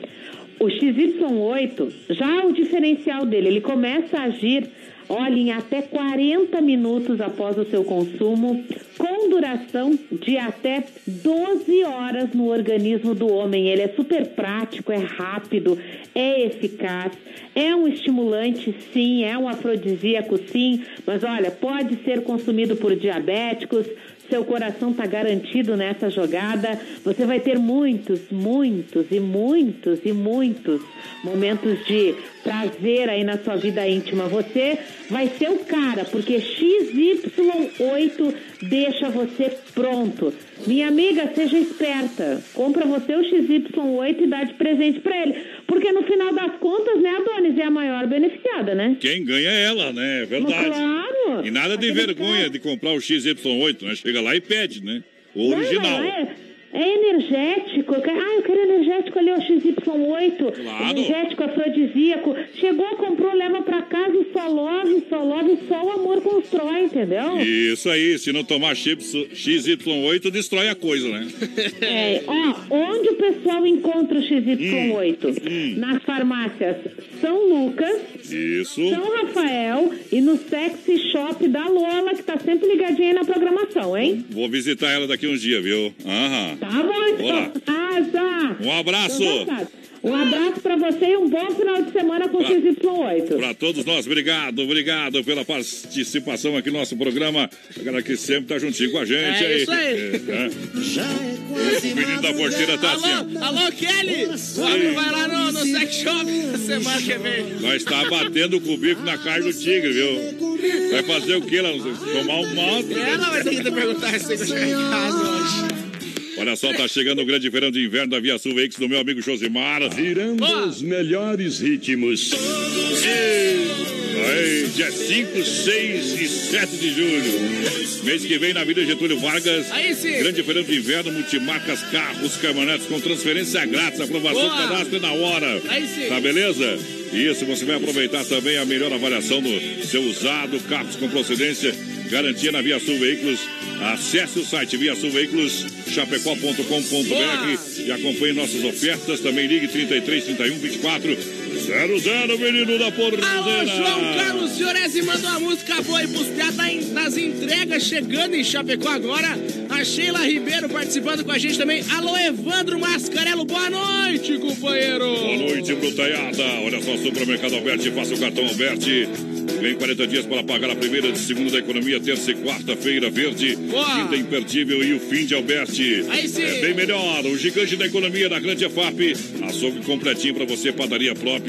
o XY8, já o diferencial dele, ele começa a agir, olha, em até 40 minutos após o seu consumo, com duração de até 12 horas no organismo do homem. Ele é super prático, é rápido, é eficaz, é um estimulante, sim, é um afrodisíaco, sim, mas olha, pode ser consumido por diabéticos, seu coração está garantido nessa jogada. Você vai ter muitos, muitos e muitos e muitos momentos de prazer aí na sua vida íntima. Você vai ser o cara, porque XY8 deixa você pronto. Minha amiga, seja esperta. Compra você o XY8 e dá de presente para ele. Porque no final das contas, né, Adonis é a maior beneficiada, né? Quem ganha é ela, né? É verdade. Claro. E nada de vergonha de comprar o XY8, né? Chega lá e pede, né? O Não, original. não, é, é energético. Ah, eu quero energético ali, o XY8. Claro. Energético, afrodisíaco. Chegou, comprou, leva pra casa e só love, só love, só o amor constrói, entendeu? Isso aí, se não tomar chips- XY8, destrói a coisa, né? É, ó, onde o pessoal encontra o XY8? Hum. Nas farmácias São Lucas, Isso. São Rafael e no Sexy Shop da Lola, que tá sempre ligadinha aí na programação, hein? Vou visitar ela daqui uns dias, viu? Aham. Tá bom, então. Tá. Um abraço. Um abraço pra você e um bom final de semana com o XY8. Para todos nós, obrigado, obrigado pela participação aqui no nosso programa. A galera que sempre tá juntinho com a gente. É isso aí. É, né? O menino da porteira tá assim. Alô, alô, Kelly! O homem vai lá no, no sex shop semana que vem. Nós tá batendo com o bico na carne do tigre, viu? Vai fazer o quê lá? Tomar um mato? Ela vai ter que te perguntar aí quando chegar em casa hoje. Olha só, tá chegando o grande verão de inverno da Via Sul Veículos do meu amigo Josimar. Virando os melhores ritmos. Aí, dia 5, 6 e 7 de julho. Mês que vem na Avenida Getúlio Vargas. Aí sim. Grande feirão de inverno, multimarcas, carros, caminhonetes com transferência grátis, aprovação, Boa. cadastro é na hora. Aí sim. Tá beleza? Isso, você vai aproveitar também a melhor avaliação do seu usado, carros com procedência, garantia na Via Sul Veículos. Acesse o site via Sul Veículos, chapecó.com.br e acompanhe nossas ofertas. Também ligue 33 31 24 00, menino da porteira. Alô, João Carlos Fiorese mandou a música boa aí pros piá tá em- nas entregas chegando em Chapecó agora. A Sheila Ribeiro participando com a gente também. Alô, Evandro Mascarello, boa noite, companheiro. Boa noite, brutaiada. Olha só, Supermercado Alberti, faça o cartão Alberti. Vem 40 dias para pagar a primeira de segunda da economia, terça e quarta-feira verde. Boa. Quinta imperdível e o fim de Alberti. É bem melhor. O gigante da economia da Grande EFAP. Açougue completinho para você, padaria própria.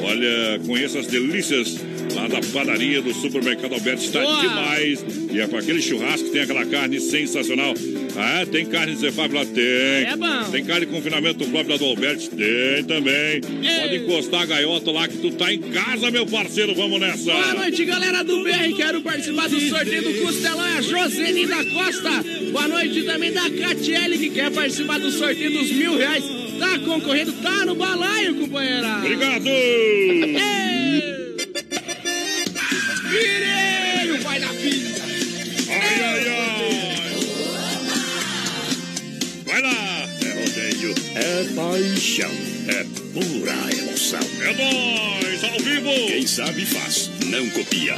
Olha, conheça as delícias lá da padaria do Supermercado Alberti. Está Boa. demais. E é com aquele churrasco, tem aquela carne sensacional. Ah, tem carne de EFAP lá? Tem. É bom. Tem carne com confinamento próprio lá do Alberti? Tem também. Pode encostar a gaiota lá que tu tá em casa, meu parceiro. Vamos nessa. Boa noite, galera do BR. Quero participar do sorteio do Costelão. É a Joseni da Costa. Boa noite também da Catiele, que quer participar do sorteio dos mil reais. Tá concorrendo, tá no balaio, companheira. Obrigado. É. Virei o pai da pista. Ai, ai, é. ai. Vai lá. É rodeio, é paixão, é pura emoção. É nóis, ao vivo. Quem sabe faz, não copia.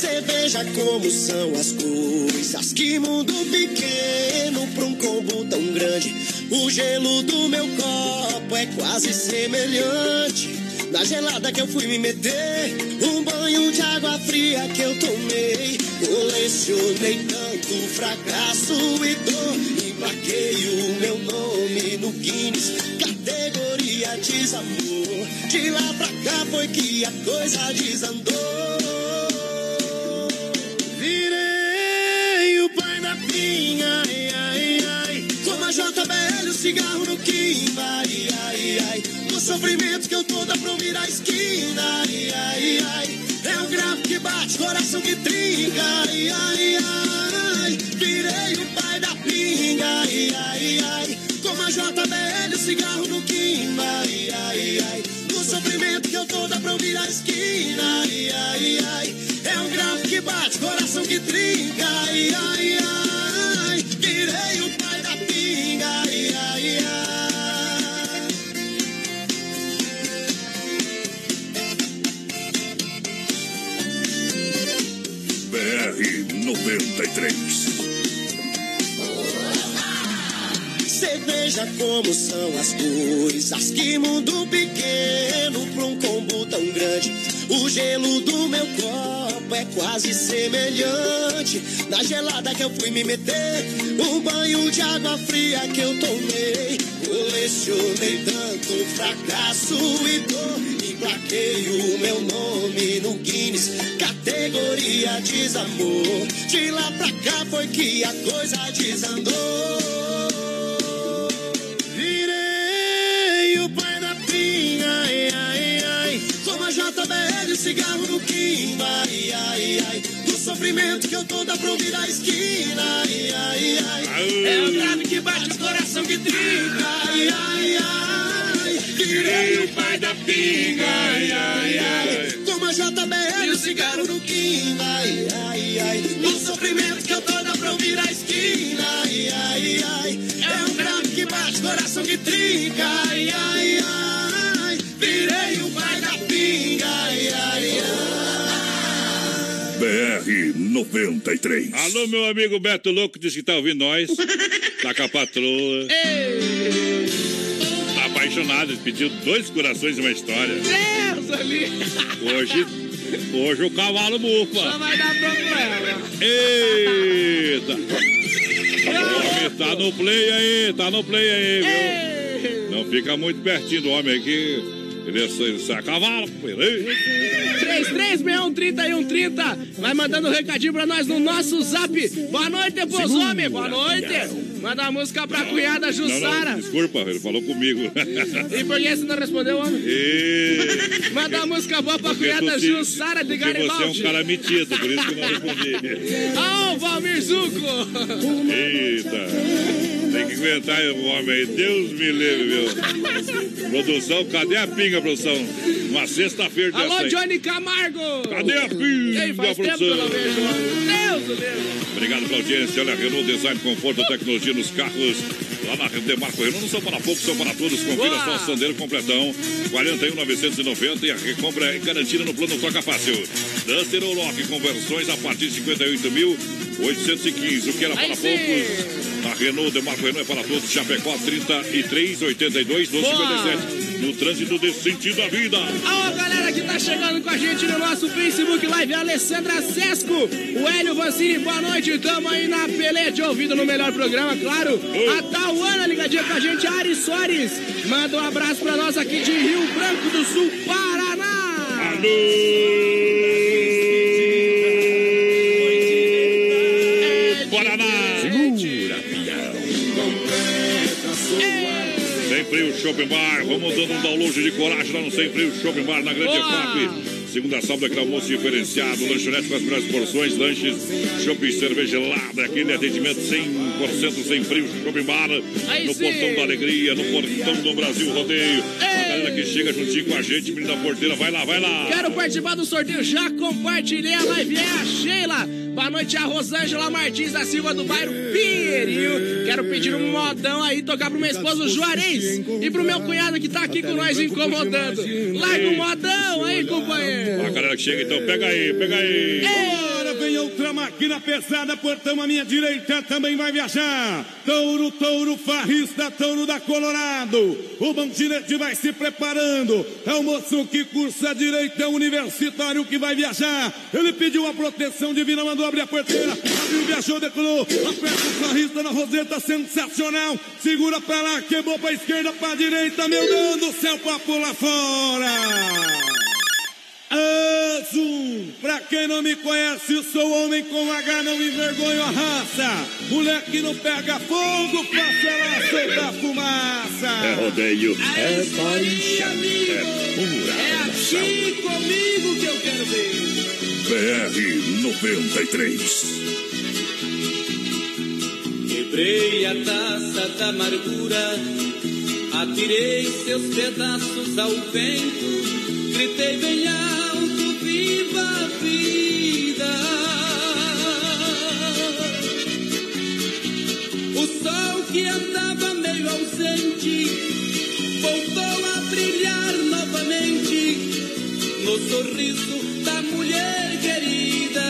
Cê veja como são as coisas. Que mundo pequeno pra um combo tão grande. O gelo do meu copo é quase semelhante. Na gelada que eu fui me meter, um banho de água fria que eu tomei. Colecionei tanto fracasso e dor. Emplaquei o meu nome no Guinness, categoria desamor. De lá pra cá foi que a coisa desandou. Virei o pai da pinha, ai, ai, ai. Como a JBL, o cigarro no quimba, ai, ai, ai. O sofrimento que eu tô dá pra ouvir a esquina, ai, ai, ai. É um grave que bate, coração que trinca, ai, ai, ai. Virei o pai da pinga, ai, ai, ai. Como a JBL, o cigarro no quimba, ai, ai, ai. O sofrimento que eu tô dá pra ouvir a esquina, ai, ai, ai. Bate, coração que trinca, ai, ai, ai. Virei o pai da pinga, ai, ai, ai. BR 93. Cê veja como são as coisas. Que mundo pequeno pra um combo tão grande. O gelo do meu copo é quase semelhante. Na gelada que eu fui me meter, um banho de água fria que eu tomei. Colecionei tanto fracasso e dor. Emplaquei o meu nome no Guinness, categoria desamor. De lá pra cá foi que a coisa desandou. Sofrimento que eu tô da pra ouvir a esquina, ai, ai, ai. É o grave que bate o coração que trinca, ai, ai, ai. Virei o pai da pinga, ai, ai, ai. Como a JBL, o cigarro no quimba, ai, ai, ai. Do sofrimento que eu tô da pra ouvir a esquina, ai, ai, ai. É um grave que bate, coração que trinca, ai, ai, ai. Virei o pai da 93. Alô, meu amigo Beto Louco, diz que tá ouvindo nós. (laughs) Tá com a patroa. Apaixonado, ele pediu dois corações e uma história. Deus ali. Hoje, hoje o cavalo Só bufa. vai dar problema. Eita! O homem tá no play aí, tá no play aí, viu? Não fica muito pertinho do homem aqui. É, é a cavalo. Ei. 33613130. Vai mandando um recadinho pra nós no nosso zap. Boa noite, pros homens. Boa noite. Manda uma música pra cunhada Não, Jussara. não, desculpa, ele falou comigo. (laughs) E por que você não respondeu, homem? E... (laughs) Manda uma música boa pra Porque cunhada Jussara de porque você é um Garibaldi. cara metido, por isso que eu não respondi. (laughs) Ô, Valmir Zuco. Eita! Tem que aguentar o homem aí, Deus me livre, viu? Produção, cadê a pinga, produção? Uma sexta-feira dessa Alô. Johnny Camargo. Cadê a pinga, Ei, faz tempo que eu não vejo. Deus, Deus. Obrigado pela audiência. Olha, Renault Design, conforto, tecnologia nos carros. Lá na Demarco Renault, não são para poucos, são para todos. Confira Boa. só o Sandeiro completão. 41,990 e a recompra é garantida no plano Troca Fácil. Duster ou Lock, conversões a partir de 58.815. O que era Aí para sim. poucos. A Renault Demarco Renault é para todos. Chapecó 33, 82, 1257. No trânsito desse sentido da vida. Alô, galera que tá chegando com a gente no nosso Facebook Live, Alessandra Sesco, o Hélio Vancini, boa noite, tamo aí na peleia de ouvido no melhor programa, claro. A Tauana ligadinha com a gente, a Ari Soares, manda um abraço pra nós aqui de Rio Branco do Sul, Paraná. Paraná! Frio Shopping Bar, vamos dando um download de coragem lá no Sem Frio Shopping Bar, na Grande! EFAP. Segunda sábado, aquele almoço diferenciado, lanchonete com as melhores porções, lanches, shopping, cerveja gelada, aquele atendimento 100% sem frio, shopping bar, Aí no sim! Portão da Alegria, no Portão do Brasil Rodeio. A galera que chega juntinho com a gente, menina porteira, vai lá, vai lá. Quero participar do sorteio, já compartilhei a live, é a Sheila. Boa noite, a Rosângela Martins da Silva do bairro Pinheiros. Quero pedir um modão aí, tocar pro meu esposo Juarez e pro meu cunhado que tá aqui com nós incomodando. Larga o modão aí, companheiro. A galera que chega, então, pega aí, pega aí. Agora outra máquina pesada, portão à minha direita também vai viajar. Touro, touro, farrista, touro da Colorado. O Bandinete vai se preparando. É o moço que cursa a direita, é o universitário que vai viajar. Ele pediu a proteção divina, mandou abrir a porteira. Abriu, viajou, decolou. Aperta o farrista na roseta, sensacional. Segura pra lá, quebrou pra esquerda, pra direita. Meu Deus do céu, pra pular fora. Azul, pra quem não me conhece, sou homem com H, não envergonho a raça. Moleque não pega fogo, faça ela soltar fumaça. É rodeio, é paixão, é pura É comigo que eu quero ver. BR 93. Quebrei a taça da amargura, atirei seus pedaços ao vento, gritei bem alto, vida. O sol que andava meio ausente, voltou a brilhar novamente no sorriso da mulher querida.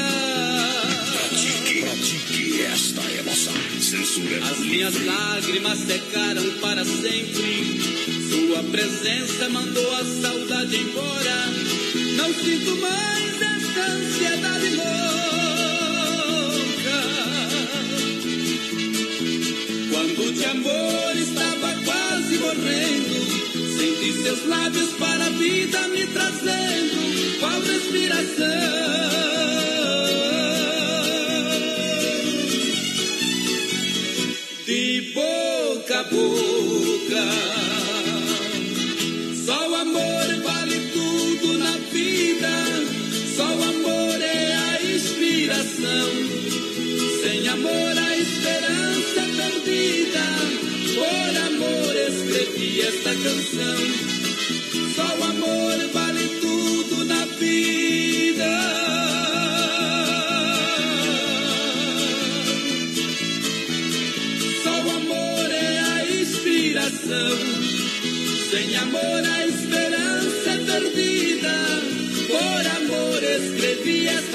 Pratique, pratique esta emoção. Censura. As minhas lágrimas secaram para sempre. Sua presença mandou a saudade embora. Não sinto mais seus lábios para a vida me trazendo. Qual respiração?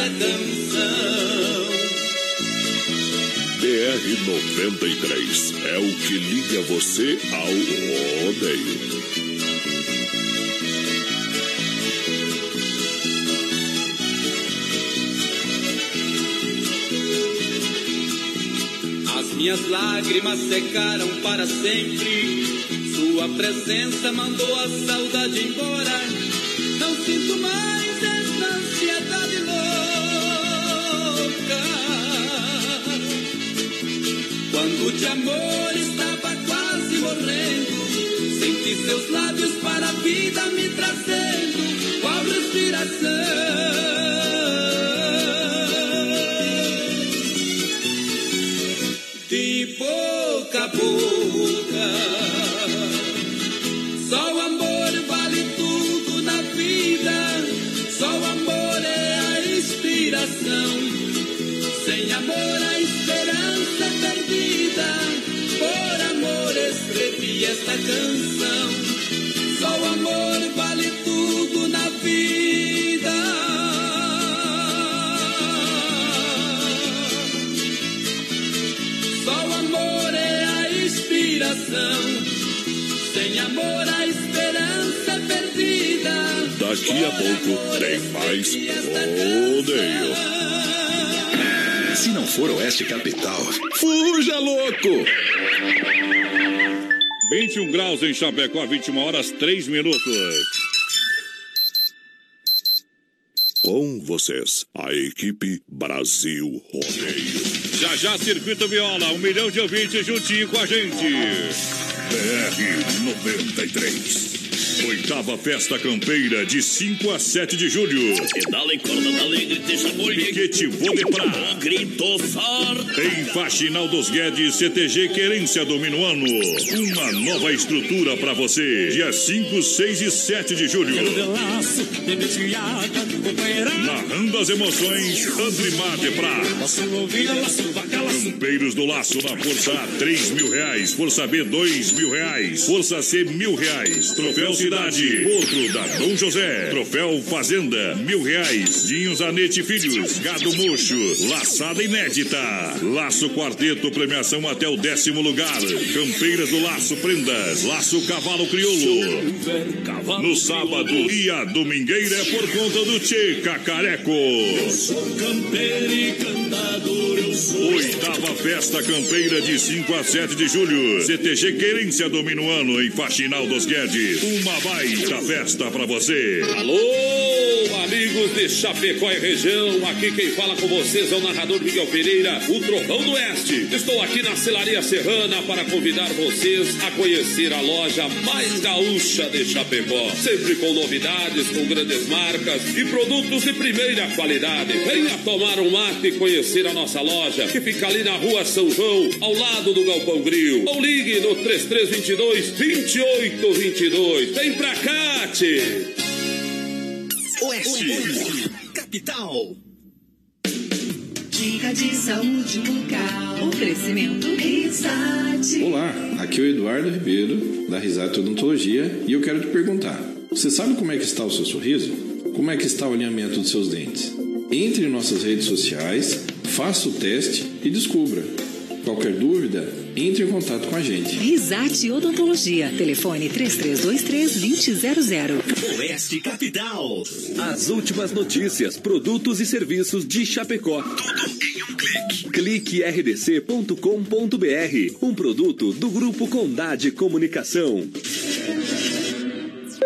Canção. BR 93 é o que liga você ao rodeio. As minhas lágrimas secaram para sempre. Sua presença mandou a saudade embora. Não sinto mais De amor estava quase morrendo, senti seus lábios para a vida me trazendo. Tem mais rodeio. Se não for Oeste Capital, fuja louco! 21 graus em Chapecó, 21 horas 3 minutos. Com vocês, a equipe Brasil Rodeio. Já já, Circuito Viola, um milhão de ouvintes juntinho com a gente. BR 93. Oitava Festa Campeira, de 5 a 7 de julho. Pedala e corda da alegre, deixa Piquete Vodeprá. Grito forte. Em Faxinal dos Guedes, CTG Querência Domino Ano. Uma nova estrutura pra você. Dia 5, 6 e 7 de julho. Narrando as emoções, Andrimar de Prá. Campeiros do Laço na Força A, 3 mil reais. Força B, 2 mil reais. Força C, mil reais. Troféu Cidade, outro da Dom José. Troféu Fazenda, mil reais. Dinhos Anete Filhos, Gado Mocho, Laçada Inédita. Laço Quarteto, premiação até o décimo lugar. Campeiras do Laço Prendas, Laço Cavalo Crioulo. No sábado e a domingueira é por conta do Tchê Cacareco. Campeiro e cantador eu sou. Oitava Festa Campeira de 5 a 7 de julho. CTG Querência domina o ano em Faxinal dos Guedes. Uma baita festa pra você. Alô, amigos de Chapecó e região. Aqui quem fala com vocês é o narrador Miguel Pereira, o Trovão do Oeste. Estou aqui na Celaria Serrana para convidar vocês a conhecer a loja mais gaúcha de Chapecó. Sempre com novidades, com grandes marcas e produtos de primeira qualidade. Venha tomar um mate e conhecer a nossa loja, que fica ali na rua São João, ao lado do Galpão Grill. Ou ligue no 3322 2822. Vem pra cá, tchê. Oeste. Capital. Dica de saúde bucal. Oferecimento Risate. Olá, aqui é o Eduardo Ribeiro, da Risate Odontologia, e eu quero te perguntar: você sabe como é que está o seu sorriso? Como é que está o alinhamento dos seus dentes? Entre em nossas redes sociais, faça o teste e descubra. Qualquer dúvida, entre em contato com a gente. Risate Odontologia. Telefone 3323-2000. Oeste Capital. As últimas notícias, produtos e serviços de Chapecó. Tudo em um clique. Clique rdc.com.br. Um produto do Grupo Condade Comunicação.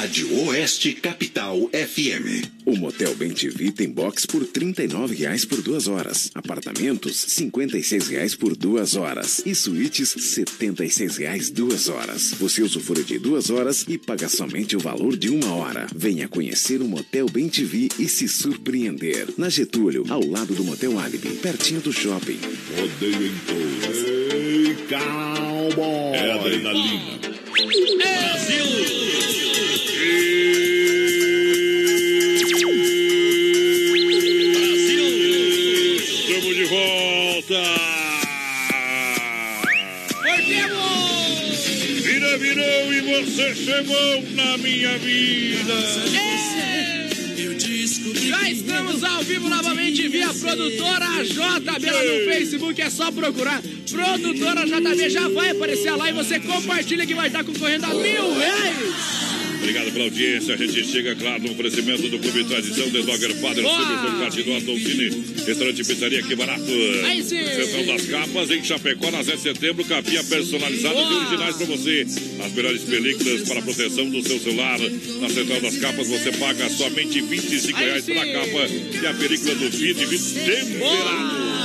Rádio Oeste Capital FM. O Motel Bem TV tem box por R$ 39,00 por duas horas. Apartamentos, R$ 56,00 por duas horas. E suítes, R$ 76,00 duas horas. Você usufrui de duas horas e paga somente o valor de uma hora. Venha conhecer o Motel Bem TV e se surpreender. Na Getúlio, ao lado do Motel Alibi, pertinho do shopping. Rodeio em todos. Ei, cowboy. É adrenalina. Estamos você chegou na minha vida! Já estamos ao vivo novamente via produtora JB lá no Facebook. É só procurar produtora JB. Já vai aparecer a live. Você compartilha que vai estar concorrendo a mil reais. Obrigado pela audiência. A gente chega, claro, no oferecimento do Clube Tradição The Dogger Father, Boa! Superson Partidor, Dolcine, Restaurante Pizzaria, que barato. Aí sim. Seção das capas em Chapecó, na 7 de setembro, capinha personalizadas e originais para você. As melhores películas para proteção do seu celular. Na Central das Capas, você paga somente R$ 25 Aí reais sim. pela capa e a película do vídeo, vídeo temperado.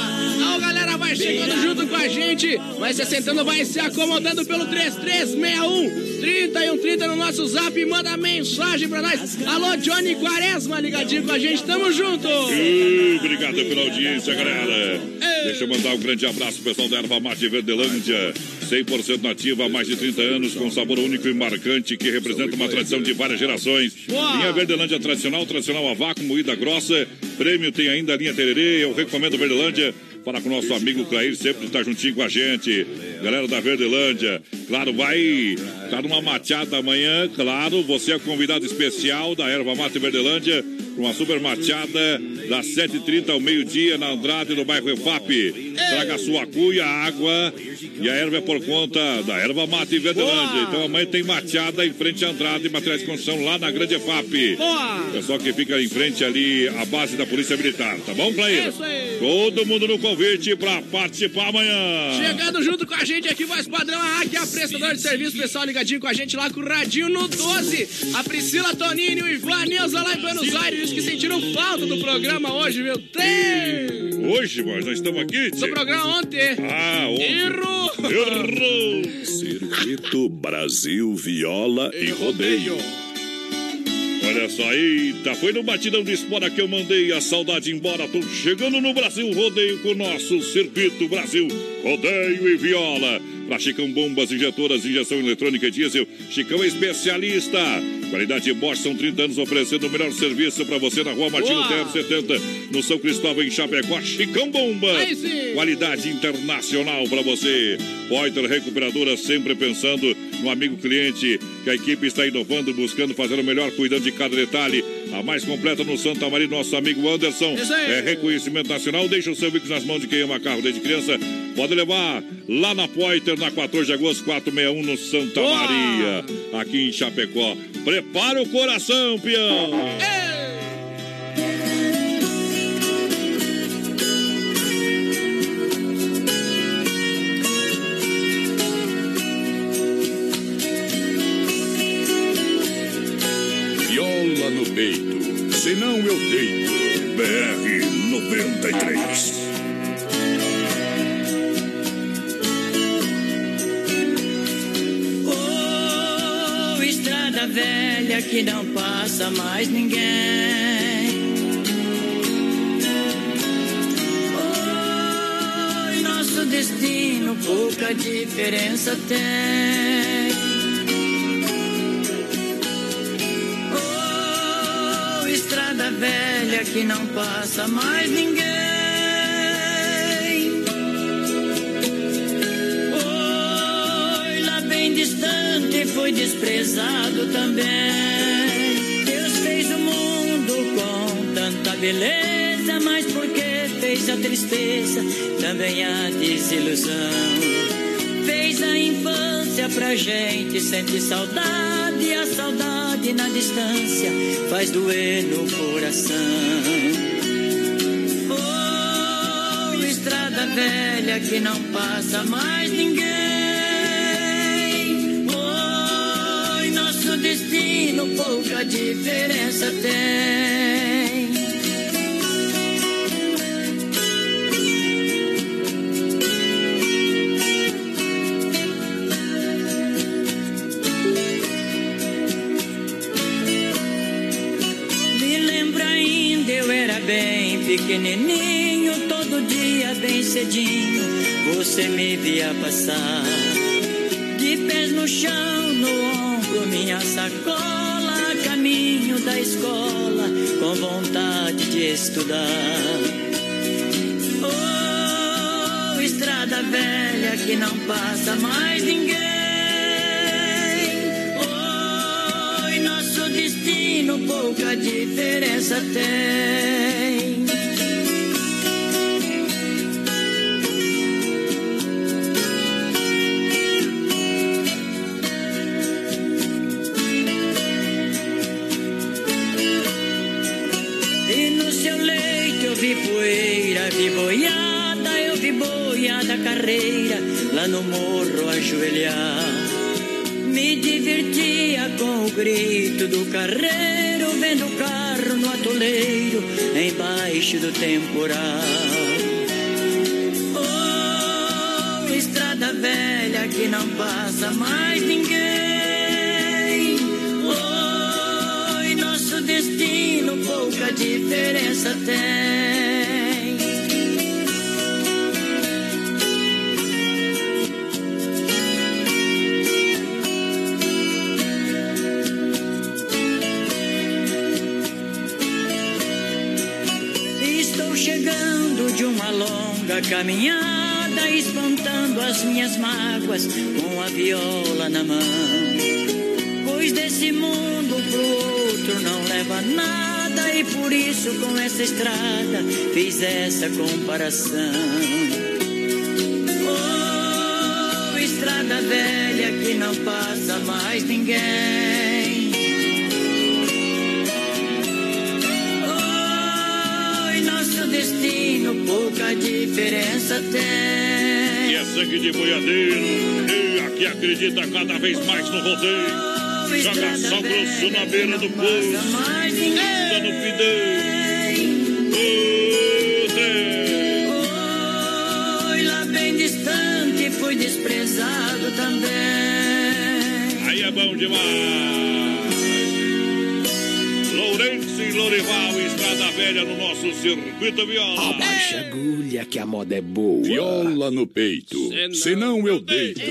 Vai chegando junto com a gente, vai se sentando, vai se acomodando pelo 3361 3130 no nosso zap manda mensagem pra nós. Alô, Johnny Quaresma, ligadinho com a gente, tamo junto! Uh, Obrigado pela audiência, galera. Deixa eu mandar um grande abraço pro pessoal da Erva Mate Verdelândia. 100% nativa há mais de 30 anos, com sabor único e marcante que representa uma tradição de várias gerações. Linha Verdelândia tradicional, tradicional a vácuo, moída grossa. Prêmio tem ainda a linha Tererê. Eu recomendo Verdelândia. Fala com o nosso amigo Clair, sempre está juntinho com a gente. Galera da Verdelândia, claro, vai tá numa mateada amanhã, claro, você é convidado especial da Erva Mate Verdelândia uma super mateada das 7h30 ao meio-dia na Andrade, no bairro EFAP. Traga sua cuia, água e a erva é por conta da erva mate Verdelândia. Então amanhã tem mateada em frente à Andrade, materiais de construção lá na Grande EFAP. Boa! Pessoal que fica em frente ali, a base da Polícia Militar, tá bom, Clair? Todo mundo no convite pra participar amanhã. Chegando junto com a gente aqui, voz padrão, a Águia, a prestadora de serviço, pessoal ligadinho com a gente lá com o Radinho no 12. A Priscila Tonini, o Ivan, a Neuza lá em Buenos Aires, que sentiram falta do programa hoje, meu Deus! Hoje, mas nós estamos aqui, Do programa ontem. Ah, ontem. Errou! Errou! Circuito Brasil Viola e Rodeio. Olha só, eita, foi no batidão de espora que eu mandei a saudade embora. Tô chegando no Brasil, rodeio com o nosso Circuito Brasil, rodeio e viola. Pra Chicão Bombas, injetoras, injeção eletrônica e diesel, Chicão é especialista. Qualidade Bosch, são 30 anos oferecendo o melhor serviço pra você na rua Martinho. Terra 70, no São Cristóvão, em Chapecó. Chicão Bombas, qualidade internacional pra você. Poiter Recuperadora, sempre pensando no amigo cliente, que a equipe está inovando, buscando fazer o melhor, cuidando de cada detalhe. A mais completa no Santa Maria, nosso amigo Anderson. É reconhecimento nacional. Deixa o seu bico nas mãos de quem ama carro desde criança. Pode levar lá na Poiter, na 14 de agosto, 461, no Santa Boa. Maria, aqui em Chapecó. Prepara o coração, peão! Viola eu deito. BR 93. Oh, estrada velha que não passa mais ninguém. Oh, nosso destino pouca diferença tem. Estrada velha que não passa mais ninguém. Oi, lá bem distante foi desprezado também. Deus fez o mundo com tanta beleza, mas porque fez a tristeza, também a desilusão. Fez a infância pra gente sentir saudade, a saudade na distância faz doer no coração. Oh, estrada velha que não passa mais ninguém. Oh, nosso destino pouca diferença tem. Pequenininho, todo dia bem cedinho, você me via passar. De pés no chão, no ombro, minha sacola, caminho da escola, com vontade de estudar. Oh, estrada velha que não passa mais ninguém. Oi, nosso destino pouca diferença tem. Temporal. Caminhada, espantando as minhas mágoas com a viola na mão. Pois desse mundo pro outro não leva nada, e por isso com essa estrada fiz essa comparação. Oh, estrada velha que não passa mais ninguém. Diferença tem. E é sangue de boiadeiro. E aqui acredita cada vez mais no rodeio. Joga sal grosso na beira do poço. Anda no pidão. Oi, lá bem distante fui desprezado também. Aí é bom demais. Lourenço e Lorival, Velha no nosso circuito viola. Abaixa a agulha que a moda é boa. Viola no peito, senão eu deito.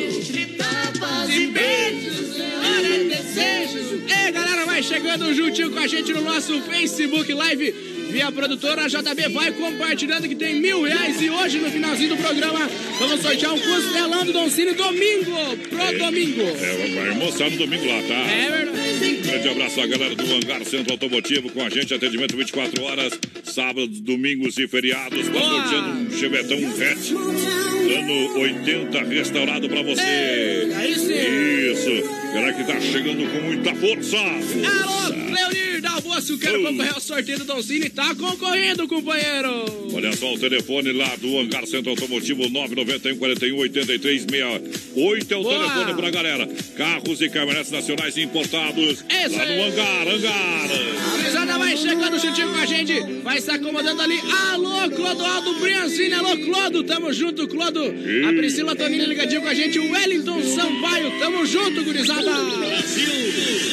Tapas e beijos, hora de desejos. Ei, galera, vai chegando juntinho com a gente no nosso Facebook Live. Via produtora JB vai compartilhando que tem mil reais e hoje no finalzinho do programa vamos sortear um costelão do Don Cine domingo, pro domingo. É, vai almoçar no domingo lá, tá? É verdade. Grande abraço à galera do Hangar Centro Automotivo com a gente, atendimento 24 horas, sábados, domingos e feriados. Sorteando um Chevetão hatch, ano 80 restaurado pra você. Ei, aí sim. Isso, galera que tá chegando com muita força. Alô, Dalboço, quero concorrer ao sorteio do Don Cine. Tá concorrendo, companheiro. Olha só o telefone lá do Hangar Centro Automotivo 991 41 83 68 é o Boa. telefone pra galera. Carros e caminhonetes nacionais importados Isso lá no aí. Hangar, Hangar. A gurizada vai chegando juntinho com a gente, vai se acomodando ali. Alô, Clodoaldo Briancini, alô, Clodo, tamo junto, Clodo. A Priscila Tonini ligadinho com a gente, o Wellington Sampaio, tamo junto, gurizada.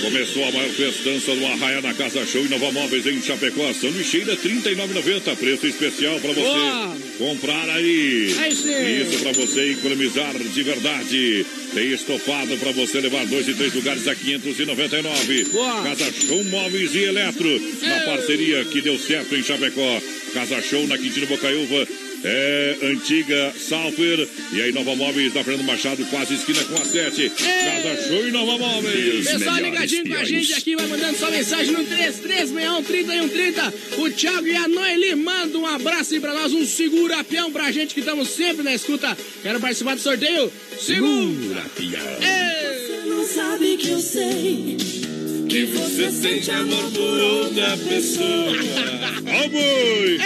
Começou a maior festança do Arraia na Casa Show e Nova Móveis em Chapecó. Sanduicheira R$ 39,90. Preço especial pra você Boa. comprar aí. É isso. Isso pra você economizar de verdade. Tem estofado pra você levar dois e três lugares a 599. Boa. Casa Show Móveis e Eletro. Na parceria que deu certo em Chapecó. Casa Show na Quintino Bocaiúva. É antiga Salfer e aí Nova Móveis da Fernando Machado, quase esquina com a 7. Casa Show e Nova Móveis. Pessoal ligadinho com a gente aqui, vai mandando sua mensagem no 3361-3130. O Thiago e a Noeli mandam um abraço aí pra nós, um segura peão pra gente que estamos sempre na escuta. Quero participar do sorteio? Segura peão. Você não sabe que eu sei que você sente amor por outra pessoa. Ó, boi!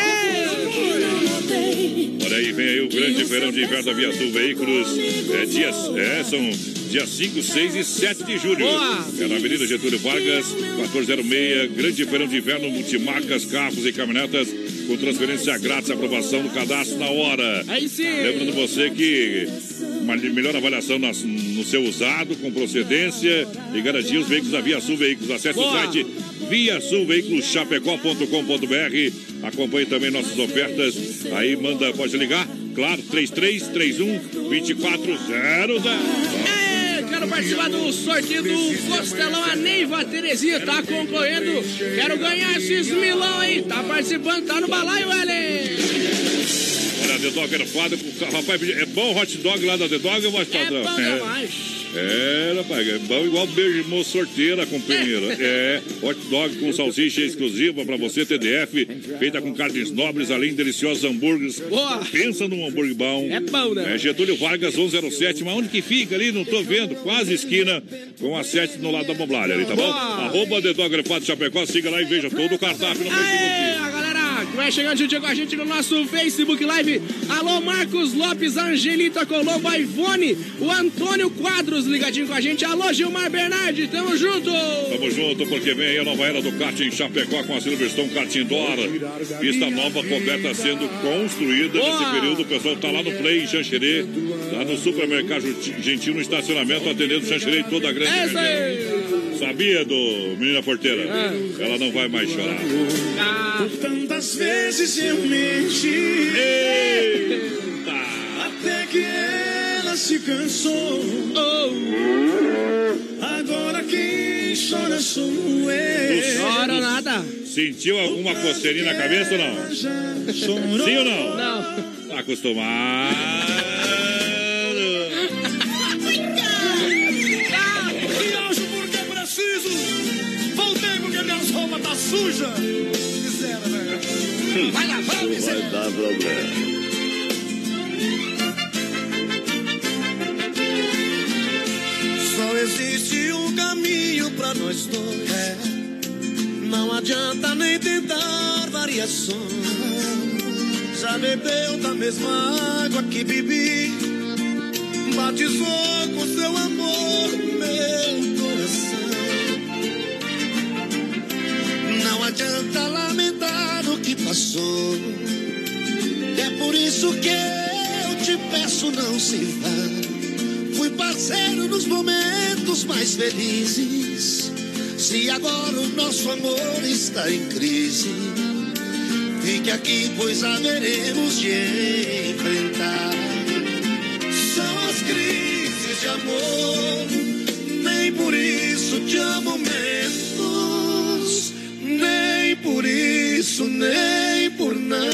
Olha aí, vem aí o grande verão de inverno da Via Sul Veículos. É, dias, é, são dias 5, 6 e 7 de julho. Boa. É na Avenida Getúlio Vargas, 1406. Grande verão de inverno, multimarcas, carros e caminhonetas. Com transferência grátis, aprovação do cadastro na hora. Aí sim. Lembrando você que uma melhor avaliação nas- no seu usado, com procedência e garantia os veículos da Via Sul Veículos. Acesse Boa. o site Via Sul Veículos Chapecó.com.br. Acompanhe também nossas ofertas. Aí manda, pode ligar, claro, 3331 2400. É, quero participar do sorteio do Costelão. A Neiva Terezinha tá concorrendo. Quero ganhar esses milão aí. Tá participando, tá no balaio, Ellen. Olha, The Dog Fada, rapaz, é bom hot dog lá da The Dog, mas É padrão. bom demais. É, rapaz, é bom igual beijo de moço sorteira, companheiro. (laughs) É, hot dog com salsicha exclusiva pra você, TDF, feita com carnes nobres, além de deliciosos hambúrgueres. Boa. Pensa num hambúrguer bom. É bom, né? É Getúlio Vargas, 107, mas onde que fica ali? Não tô vendo, quase esquina, com a 7 no lado da Moblária ali, tá bom? Boa. Arroba The Dog Grefado Chapecó, siga lá e veja todo o cardápio no Facebook. Vai chegando juntinho com a gente no nosso Facebook Live. Alô, Marcos Lopes, Angelita Colombo, a Ivone, o Antônio Quadros ligadinho com a gente. Alô, Gilmar Bernardi, tamo junto. Tamo junto, porque vem aí a nova era do kart em Chapecó com a Silverstone Kart Indoor. Pista nova coberta sendo construída Boa. nesse período. O pessoal tá lá no Play em Xanxerê, tá no supermercado Gentil no estacionamento, atendendo Xanxerê e toda a grande É região. Sabia do Menina Porteira? Ela não vai mais chorar. Por tantas vezes eu menti. Até que ela se cansou. Agora quem chora sou eu. Chora nada. Sentiu alguma coceirinha na cabeça ou não? Sim ou não? Não. Tá acostumado. Roupas tá suja. Miséria, velho. Vai lavar, miséria. Vai dar problema. Só existe um caminho pra nós dois. É. Não adianta nem tentar variações. Já bebeu da mesma água que bebi. Batizou com seu amor meu adianta lamentar o que passou. É por isso que eu te peço, não se vá. Fui parceiro nos momentos mais felizes. Se agora o nosso amor está em crise, fique aqui, pois haveremos de enfrentar. São as crises de amor, nem por isso te amo menos, nem por nada.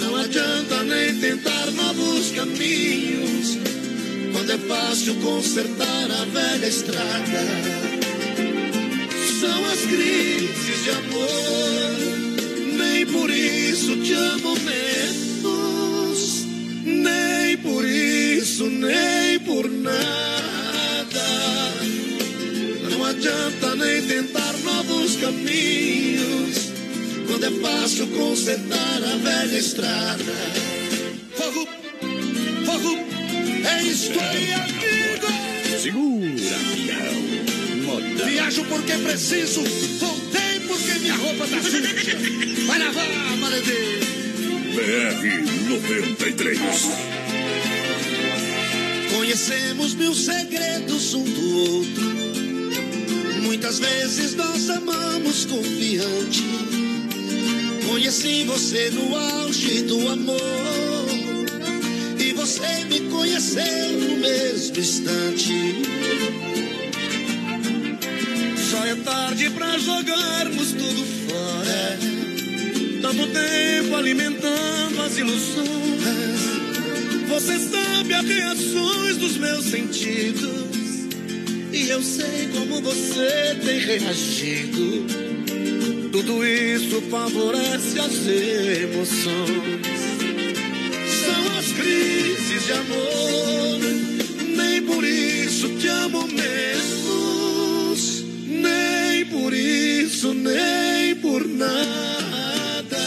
Não adianta nem tentar novos caminhos, quando é fácil consertar a velha estrada. São as crises de amor, nem por isso te amo menos, nem por isso, nem por nada. Não adianta nem tentar caminhos, quando é fácil consertar a velha estrada. Fogo, fogo, é isto aí, amigo. Segura. Modão. Viajo porque preciso, voltei porque minha roupa tá suja. Vai lavar, maledê. BR 93. Conhecemos mil segredos um do outro. Muitas vezes nós amamos confiante. Conheci você no auge do amor. E você me conheceu no mesmo instante. Só é tarde pra jogarmos tudo fora. Tanto tempo alimentando as ilusões. Você sabe as reações dos meus sentidos. Eu sei como você tem reagido. Tudo isso favorece as emoções. São as crises de amor. Nem por isso te amo menos. Nem por isso, nem por nada.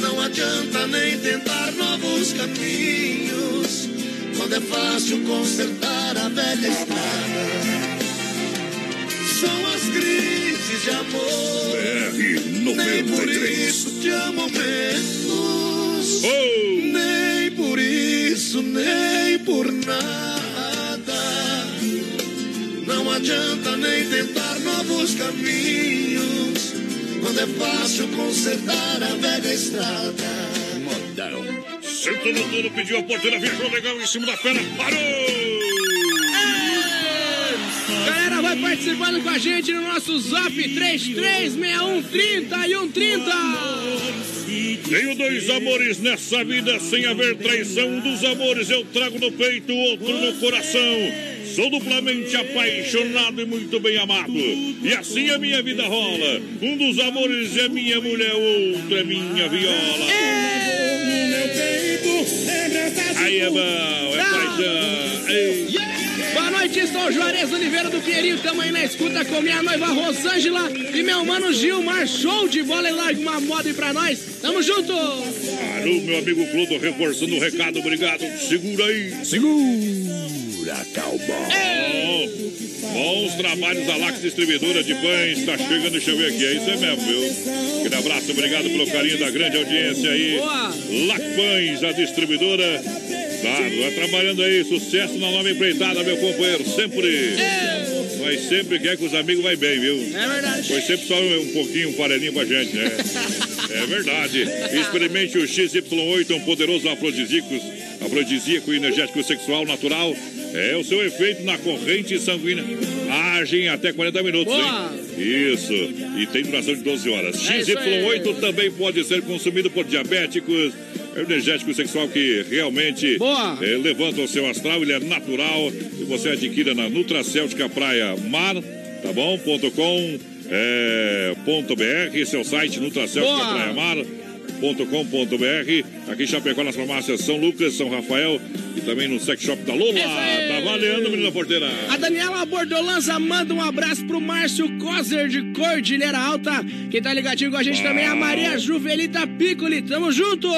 Não adianta nem tentar novos caminhos. Quando é fácil consertar a velha estrada. São as crises de amor. BR Nem por 93. isso te amo menos. Nem por isso, nem por nada. Não adianta nem tentar novos caminhos. Quando é fácil consertar a velha estrada. Modão. Senta no pediu a porteira, viajou legal em cima da perna, parou! Vai participando com a gente no nosso zap 3361 30 e 130. Tenho dois amores nessa vida, sem haver traição. Um dos amores eu trago no peito, outro no coração. Sou duplamente apaixonado e muito bem amado. E assim a minha vida rola. Um dos amores é minha mulher, outro é minha viola. Aí é bom, é paixão. Ei. Boa noite, sou Juarez Oliveira do Pinheirinho. Tamo aí na escuta com minha noiva Rosângela e meu mano Gilmar. Show de bola e larga uma moda aí pra nós. Tamo junto! Alô, meu amigo Clodo, reforçando o recado, obrigado. Segura aí. Segura, cowboy. Bom, bons trabalhos da Lax Distribuidora de Pães. Tá chegando, deixa eu ver aqui. É isso aí mesmo, viu? Aquele abraço, obrigado pelo carinho da grande audiência aí. Boa. Lac Pães, a distribuidora. Vai trabalhando aí, sucesso na nova empreitada, meu companheiro. Sempre. Mas sempre quer que os amigos vai bem, viu? É verdade. Foi sempre só um pouquinho, um farelinho pra gente, né? (laughs) É verdade. Experimente o XY8, um poderoso afrodisíaco, afrodisíaco energético sexual natural. É o seu efeito na corrente sanguínea. Agem até 40 minutos, Boa. hein? Isso. E tem duração de 12 horas. É isso aí. XY8 também pode ser consumido por diabéticos. É um energético sexual que realmente é, levanta o seu astral, ele é natural e você adquira na Nutracêutica Praia Mar tá bom? Ponto com, é, ponto BR, seu site, Nutracel, Praia Mar com.br Aqui em Chapecó, nas farmácias São Lucas, São Rafael e também no sex shop da Lola. Tá valendo, menina porteira. A Daniela Bordolanza manda um abraço pro Márcio Coser de Cordilheira Alta. Quem tá ligadinho com a gente ah. também é a Maria Juvelita Piccoli. Tamo junto!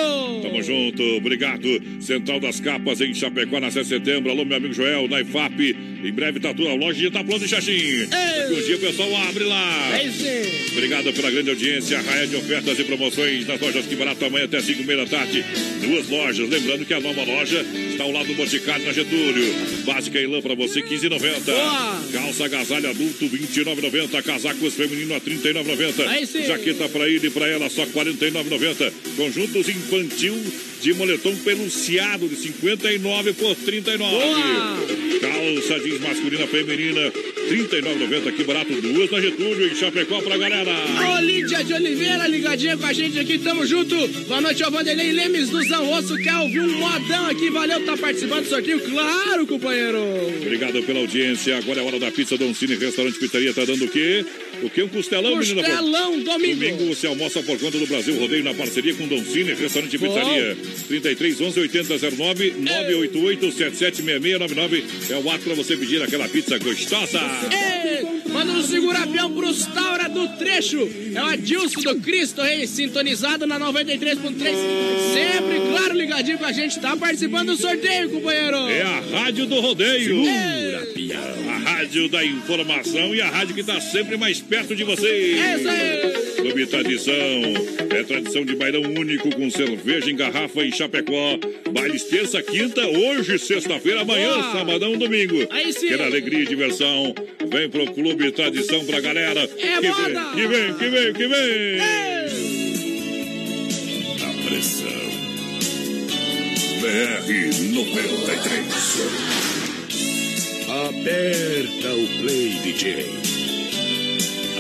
Tamo junto, obrigado. Central das Capas em Chapecó, na 7 de setembro. Alô, meu amigo Joel, na IFAP. Em breve tá tudo. A loja de Itapuã do Xaxim. Daqui um dia o pessoal abre lá. É isso. Obrigado pela grande audiência. Raia de ofertas e promoções nas lojas Que Barato amanhã até 5 da tarde. Duas lojas. Lembrando que a nova loja está ao lado do Boticário na Getúlio. Básica em lã para você, 15,90. Calça agasalho adulto, 29,90. Casacos feminino a 39,90. Jaqueta para ele e para ela, só 49,90. Conjuntos infantil de moletom peluciado de 59 por 39. Boa. Calça jeans masculina feminina 39,90 que barato duas na Getúlio em Chapecó pra galera. Ô Lídia de Oliveira ligadinha com a gente aqui, tamo junto. Boa noite ao Vanderlei Lemes do Zão Osso, quer ouvir um modão aqui, valeu, tá participando do sorteio, claro, companheiro. Obrigado pela audiência, agora é hora da pizza Don Cine, restaurante pizzaria, tá dando o quê? O que? Um costelão, menina? Costelão, domingo. Domingo você almoça por conta do Brasil Rodeio na parceria com Don Cine, restaurante pizzaria. 33 11 80 09 988 776699 é o ato pra você pedir aquela pizza gostosa. Ei, manda um segura-peão pros Taura do trecho. É o Adilson do Cristo Rei, sintonizado na 93.3. Sempre, claro, ligadinho com a gente. Tá participando do sorteio, companheiro. É a Rádio do Rodeio. Segura, A rádio da informação e a rádio que tá sempre mais perto de você. É isso aí. Clube Tradição. É tradição de bailão único com cerveja em garrafa em Chapecó. Bailes terça, quinta, hoje, sexta-feira, amanhã, Boa. sabadão, dominho. Aí sim. Quer alegria e diversão? Vem pro Clube Tradição pra galera. É que moda. Vem, que vem, que vem, que vem. A pressão. BR 93. Aperta o play, DJ.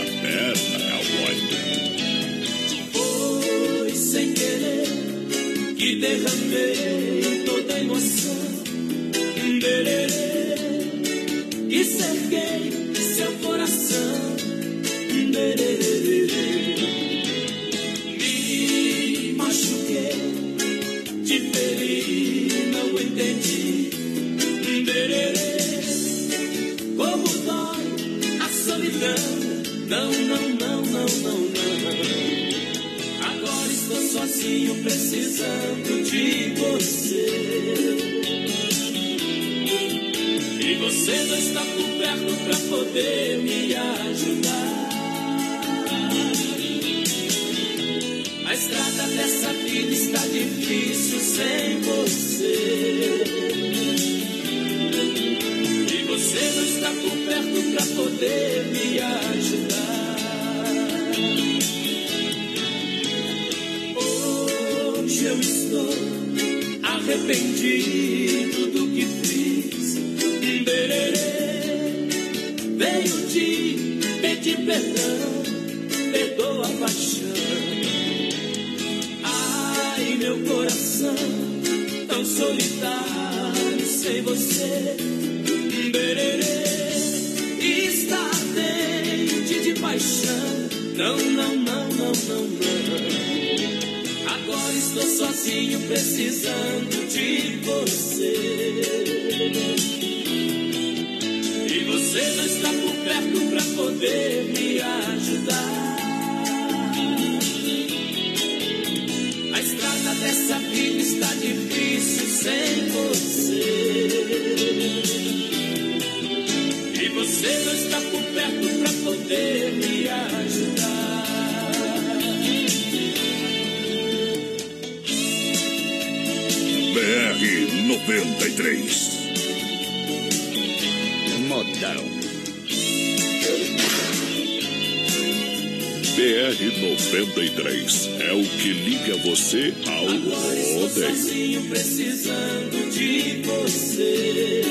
Aperta, cowboy. Foi sem querer que derramei toda a emoção. Bererê e cerquei seu coração. Me machuquei, te feri, não entendi. Como dói a solidão. Não, não, não, não, não, não. Agora estou sozinho, precisando de você. E você não está por perto pra poder me ajudar. A estrada dessa vida está difícil sem você. Por perto pra poder me ajudar. Hoje eu estou arrependido do que Veio te pedir perdão, perdoa a paixão. Ai, meu coração, tão solitário sem você. Sozinho, precisando de você. Você não está por perto para poder 93 modão. BR-93 é o que liga você ao rodeio. sozinho precisando de você.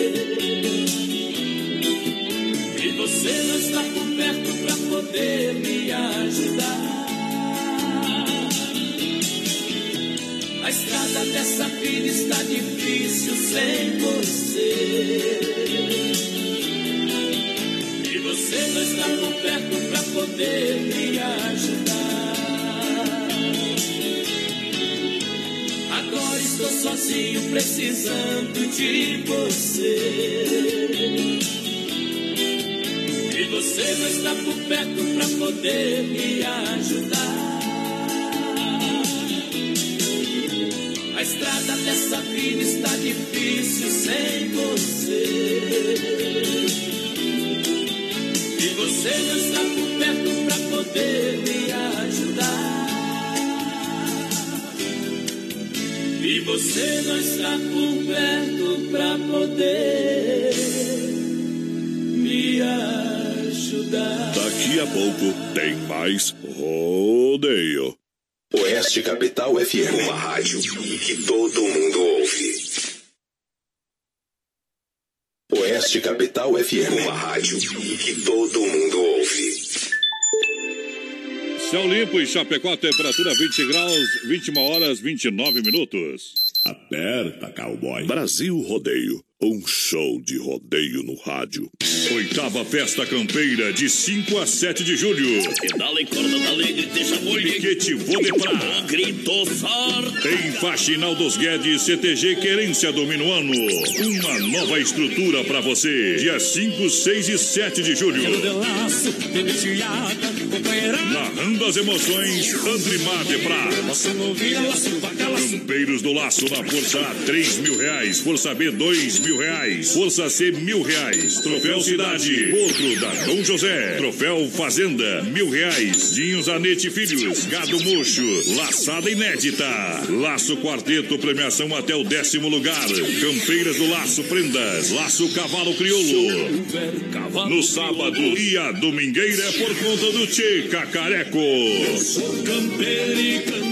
E você não está por perto para poder me ajudar. Vida está difícil sem você. Você não está poder me ajudar. Agora estou sozinho, precisando de você. E você não está por perto pra poder me ajudar. Vida está difícil sem você. E você não está por perto pra poder me ajudar. E você não está por perto pra poder me ajudar. Daqui a pouco tem mais rodeio. Oeste Capital FM, uma rádio que todo mundo Oeste Capital FM, uma rádio que todo mundo ouve. Céu limpo em Chapecó, temperatura 20 graus, 21 horas, 29 minutos. Aperta, cowboy. Brasil Rodeio. Um show de rodeio no rádio. Oitava Festa Campeira, de 5 a 7 de julho. Pedala e corda da alegre, deixa molho. Piquete Vodepra. Grito sorte. Em Faxinal dos Guedes, CTG Querência do Minuano. Uma nova estrutura pra você. Dia 5, 6 e 7 de julho. Narrando as emoções, Andrimar de Prá. Campeiros do Laço na Força A, 3 mil reais. Força B, 2 mil reais. Força C, mil reais. Troféu Cidade, outro da Dom José. Troféu Fazenda, mil reais. Dinho Zanete Filhos, Gado Mocho, Laçada Inédita. Laço Quarteto, premiação até o décimo lugar. Campeiras do Laço Prendas, Laço Cavalo Crioulo. No sábado e a domingueira é por conta do Tchê Cacareco. Campeiro e sou.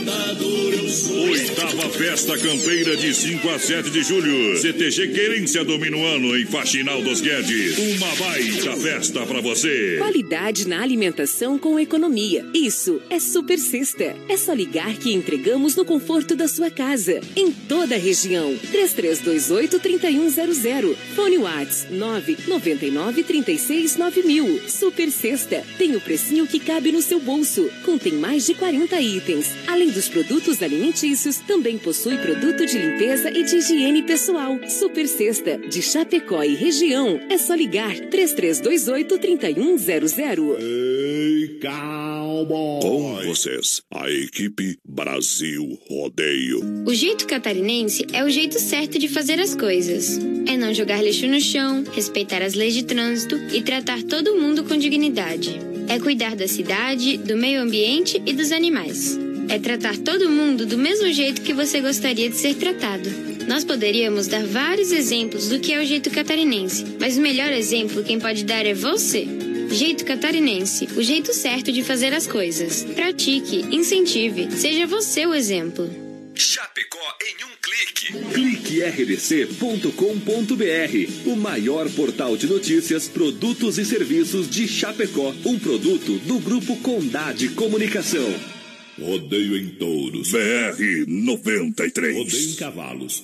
Oitava Festa Campeira de 5 a 7 de julho. CTG Querência domina o ano em Faxinal dos Guedes. Uma baita festa pra você. Qualidade na alimentação com economia. Isso é Super Sexta. É só ligar que entregamos no conforto da sua casa. Em toda a região. 3328-3100. Fone Whats 999 36 9000. Super Sexta. Tem o precinho que cabe no seu bolso. Contém mais de 40 itens. Além dos produtos alimentícios, também possui produto de limpeza e de higiene pessoal. Super Sexta. De Chapecó e região. É só ligar 3328-3100. Ei, cowboy. Com vocês, a equipe Brasil Rodeio. O jeito catarinense é o jeito certo de fazer as coisas. É não jogar lixo no chão, respeitar as leis de trânsito e tratar todo mundo com dignidade. É cuidar da cidade, do meio ambiente e dos animais. É tratar todo mundo do mesmo jeito que você gostaria de ser tratado. Nós poderíamos dar vários exemplos do que é o jeito catarinense, mas o melhor exemplo quem pode dar é você. Jeito catarinense, o jeito certo de fazer as coisas. Pratique, incentive, seja você o exemplo. Chapecó em um clique. Clique rdc.com.br, o maior portal de notícias, produtos e serviços de Chapecó, um produto do grupo Condade Comunicação. Rodeio em touros. BR 93. Rodeio em cavalos.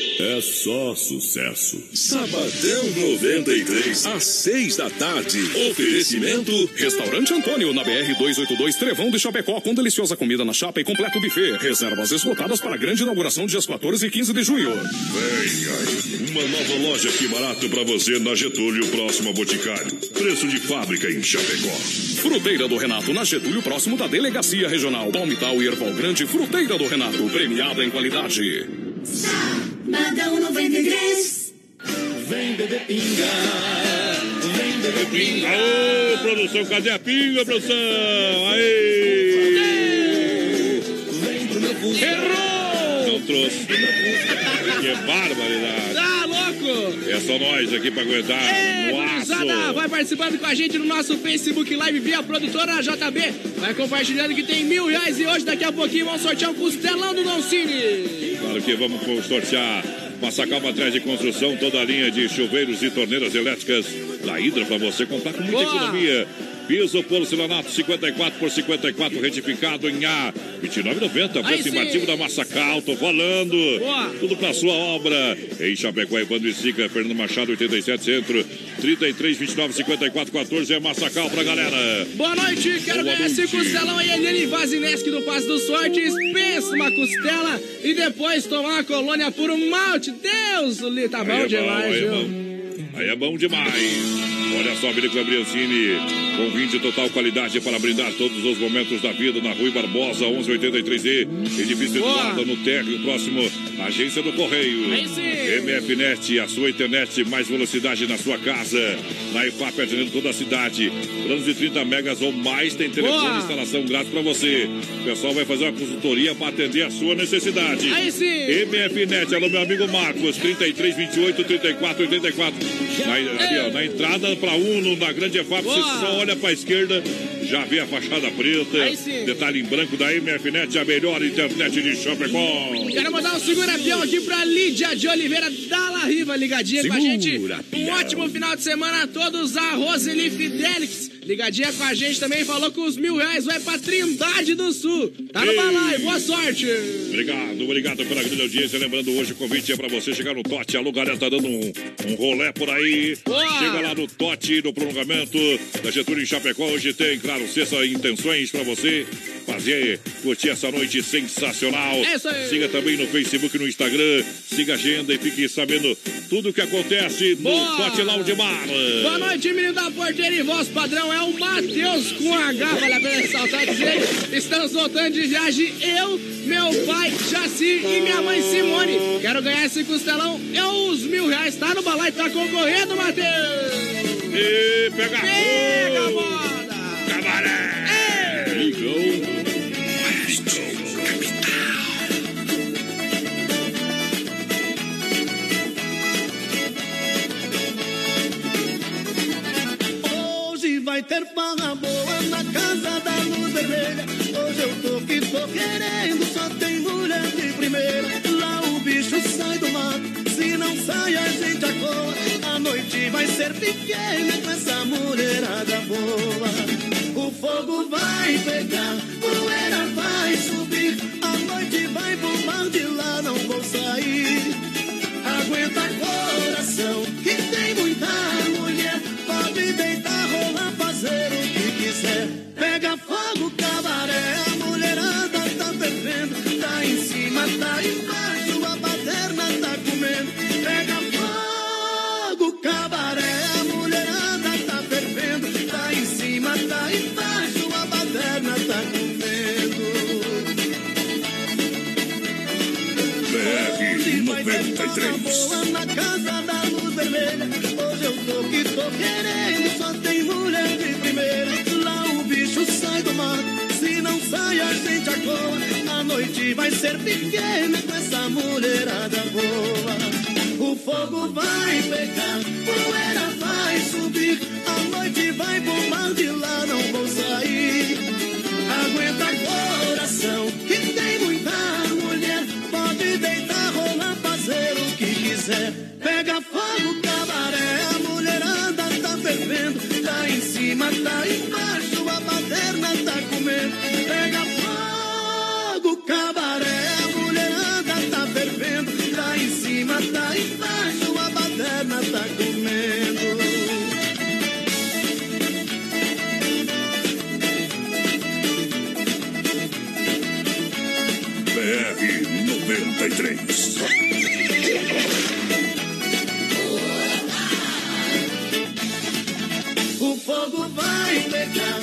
É só sucesso. Sabadão 93, às 6 da tarde. Oferecimento: Restaurante Antônio, na BR 282 Trevão de Chapecó, com deliciosa comida na chapa e completo buffet. Reservas esgotadas para a grande inauguração dias 14 e 15 de junho. Venha! Uma nova loja aqui barato pra você na Getúlio, próximo a Boticário. Preço de fábrica em Chapecó. Fruteira do Renato, na Getúlio, próximo da Delegacia Regional. Palmital e Erval Grande, Fruteira do Renato, premiada em qualidade. Sabadão 93. Vem beber pinga. Vem beber pinga. Aô, produção, cadê a pinga, produção? Aí! Vem pro meu fundo. Errou! Não trouxe. que barbaridade. É só nós aqui pra aguentar. Ei, gurizada, vai participando com a gente no nosso Facebook Live via produtora JB. Vai compartilhando que tem mil reais e hoje, daqui a pouquinho, vamos sortear um costelão do Don Cine. Claro que vamos sortear Massacal Materiais de Construção, toda a linha de chuveiros e torneiras elétricas da Hidra para você comprar com muita Boa. economia. Piso porcelanato 54 por 54 retificado em A. 29,90. Preço imbatível da Massacal. Tô falando. Boa. Tudo pra sua obra. Em Chapecó, Evandro e Sica, Fernando Machado, 87 Centro. 33, 29, 54, 14 é Massacal pra galera. Boa noite. Quero Boa ganhar esse costelão aí. Eliane Vazineski do Passo dos Sortes. Pensa uma costela e depois tomar uma colônia por um malte. Deus, tá bom, é demais, bom, aí, é bom. aí é bom demais. Olha só, Vinícola Briancini, com 20 total qualidade para brindar todos os momentos da vida na Rui Barbosa, 1183E, edifício Eduardo, no térreo, próximo à agência do Correio. MFNet, a sua internet, mais velocidade na sua casa. Na IFAP, atendendo toda a cidade. Planos de 30 megas ou mais, tem telefone Boa. instalação grátis para você. O pessoal vai fazer uma consultoria para atender a sua necessidade. Aí sim. MFNet, alô, meu amigo Marcos, 33, 28, 34, 84. Na, ali, ó, na entrada para Uno, na Grande EFAP, você só olha para a esquerda, já vê a fachada preta. Detalhe em branco da MFNet, a melhor internet de Chapecó. Quero mandar um segura-pião aqui para Lídia de Oliveira da La Riva, ligadinha segura com a gente. Um ótimo final de semana a todos. A Roseli Fidelix Ligadinha com a gente também, falou que os mil reais vai pra Trindade do Sul. Tá no balai, boa sorte. Obrigado, obrigado pela grande audiência. Lembrando, hoje o convite é pra você chegar no Tote. Alô, galera, tá dando um, um rolé por aí. Boa. Chega lá no Tote, no prolongamento da Getúlio em Chapecó. Hoje tem, claro, sexta intenções pra você fazer, curtir essa noite sensacional. É isso aí. Siga também no Facebook e no Instagram. Siga a agenda e fique sabendo tudo o que acontece Boa. no Tote Lounge Bar. Boa noite, menino da porteira e voz padrão é o Matheus com H, vale a pena ressaltar dizer. Estamos voltando de viagem, eu, meu pai, Jaci e minha mãe Simone. Quero ganhar esse costelão, é os mil reais, tá no balai, tá concorrendo, Matheus. E pega Pega a moda. Cabaré. Ligou. vai ter farra boa na casa da luz vermelha. Hoje eu tô tô querendo, só tem mulher de primeira. Lá o bicho sai do mato, se não sai a gente acoa. A noite vai ser pequena com essa mulherada boa. O fogo vai pegar, poeira vai subir. A noite vai bombar de lá, não vou sair. Aguenta coração, que tem muita mulher. Pode deitar, rolar fazer o que quiser. Pega fogo, cabaré, Tá em cima, tá embaixo, a baderna tá comendo. Pega fogo, cabaré, a mulherada tá fervendo. Tá em cima, tá embaixo, a baderna tá comendo. BR 93 na casa da luz vermelha. Hoje eu tô que tô querendo, só tem mulher de primeira. Lá o bicho sai do mato, se não sai a gente acoa. Vai ser pequena com essa mulherada boa. O fogo vai pegar, poeira vai subir. A noite vai bombar de lá, não vou sair. Aguenta coração, que tem muita mulher. Pode deitar, rolar, fazer o que quiser. Pega fogo, cabaré, a mulherada tá fervendo. Tá em cima, tá embaixo, 93. O fogo vai pegar,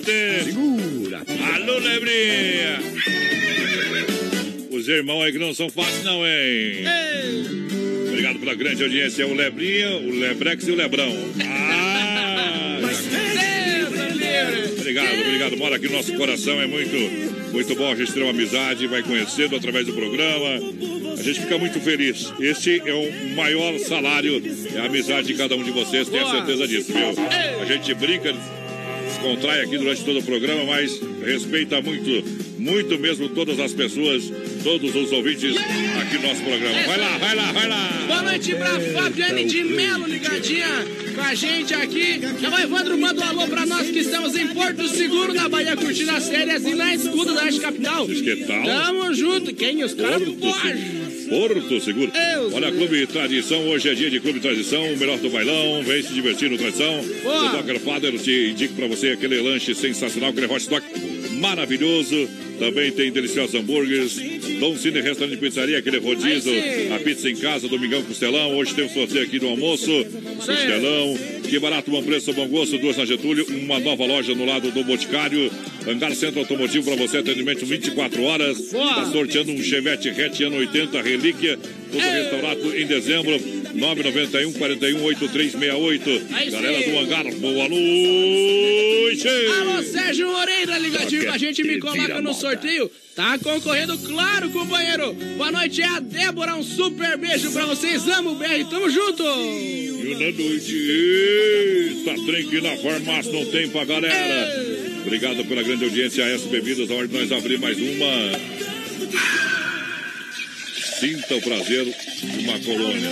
você. Segura. Alô, Lebrinha. Os irmãos aí que não são fáceis, não, hein? Obrigado pela grande audiência. O Lebrinha, o Lebrex e o Lebrão. Ah! Obrigado, obrigado. Mora aqui no nosso coração. É muito, muito bom a gente ter uma amizade, vai conhecendo através do programa. A gente fica muito feliz. Este é o maior salário, é a amizade de cada um de vocês, tenha certeza disso, viu? A gente brinca, descontrai aqui durante todo o programa, mas respeita muito, muito mesmo todas as pessoas, todos os ouvintes aqui no nosso programa. Vai lá, vai lá, vai lá. Boa noite pra Fabiane de Melo, ligadinha com a gente aqui. Já vai, Evandro, manda um alô pra nós que estamos em Porto Seguro, na Bahia, curtindo as férias e na escuda da Arte Capital. Que tal? Tamo junto. Quem? Os caras Porto Seguro. Olha, Clube Tradição, hoje é dia de Clube Tradição, o melhor do bailão, vem se divertir no Tradição. O Dr. Father te indico pra você aquele lanche sensacional, aquele hot dog maravilhoso. Também tem deliciosos hambúrgueres. Dom Cine Restaurante de Pizzaria, aquele rodízio. A pizza em casa, Domingão Costelão. Hoje tem um sorteio aqui no almoço. Costelão. Que barato, bom preço, bom gosto. Duas na Getúlio. Uma nova loja no lado do Boticário. Hangar Centro Automotivo para você. Atendimento 24 horas. Está sorteando um Chevette Hatch ano 80 Relíquia. Todo restaurado em dezembro. 991 41 8368. Aí Galera do Hangar, boa noite. Alô, Sérgio Moreira, ligadinho com a gente, me coloca no sorteio. Tá concorrendo, claro, companheiro. Boa noite, é a Débora. Um super beijo pra vocês. Amo o BR, tamo junto. E na noite, eita, que na farmácia não tem pra galera. Obrigado pela grande audiência, a S Bebidas, a hora de nós abrir mais uma. Sinta o prazer de uma colônia.